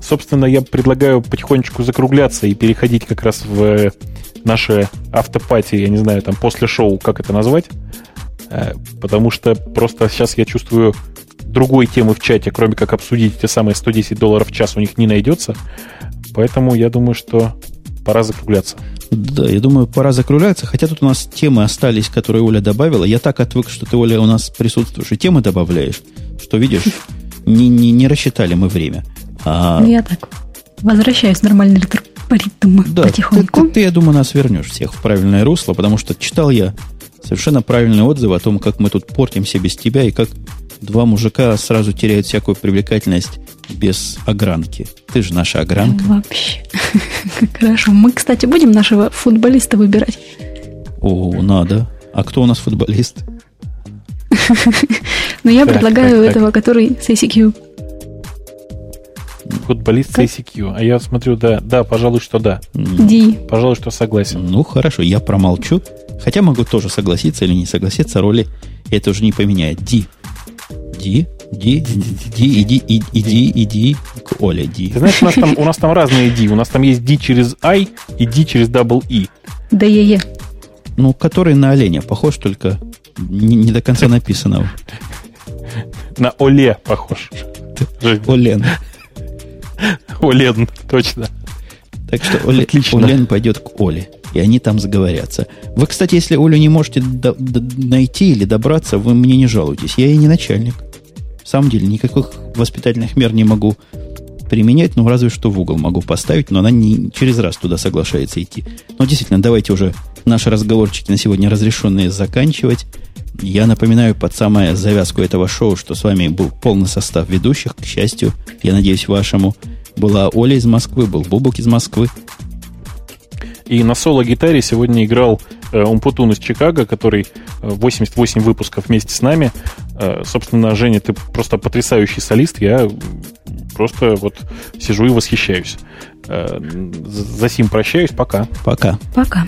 собственно, я предлагаю потихонечку закругляться и переходить как раз в наши автопати, я не знаю, там после шоу, как это назвать. Э, потому что просто сейчас я чувствую другой темы в чате, кроме как обсудить те самые 110 долларов в час, у них не найдется. Поэтому я думаю, что пора закругляться. Да, я думаю, пора закругляться. Хотя тут у нас темы остались, которые Оля добавила. Я так отвык, что ты, Оля, у нас присутствуешь и темы добавляешь, что, видишь, не, не, не рассчитали мы время. А... Ну, я так возвращаюсь в нормальный ритм да, потихоньку. Ты, ты, ты, я думаю, нас вернешь всех в правильное русло, потому что читал я совершенно правильные отзывы о том, как мы тут портимся без тебя и как два мужика сразу теряют всякую привлекательность без огранки. Ты же наша огранка. Вообще. Хорошо. Мы, кстати, будем нашего футболиста выбирать. О, надо. А кто у нас футболист? Ну, я предлагаю этого, который с ACQ. Футболист с ACQ. А я смотрю, да, да, пожалуй, что да. Ди. Пожалуй, что согласен. Ну, хорошо, я промолчу. Хотя могу тоже согласиться или не согласиться, роли это уже не поменяет. Ди. Ди, Ди, Ди, иди, иди, иди к Оле, Ди. Ты знаешь, у нас там, у нас там разные Ди. У нас там есть Ди через I и Ди через double E. Да е е. Ну, который на оленя похож, только не, не до конца написанного. На Оле похож. Олен. Олен, точно. Так что Оле, Олен пойдет к Оле и они там заговорятся. Вы, кстати, если Олю не можете до, до, найти или добраться, вы мне не жалуйтесь. Я ей не начальник. В самом деле, никаких воспитательных мер не могу применять, ну, разве что в угол могу поставить, но она не через раз туда соглашается идти. Но действительно, давайте уже наши разговорчики на сегодня разрешенные заканчивать. Я напоминаю под самую завязку этого шоу, что с вами был полный состав ведущих, к счастью, я надеюсь, вашему. Была Оля из Москвы, был Бубук из Москвы, и на соло-гитаре сегодня играл Умпутун из Чикаго, который 88 э, выпусков вместе с нами. Э, собственно, Женя, ты просто потрясающий солист. Я просто вот сижу и восхищаюсь. За сим прощаюсь. Пока. Пока. Пока.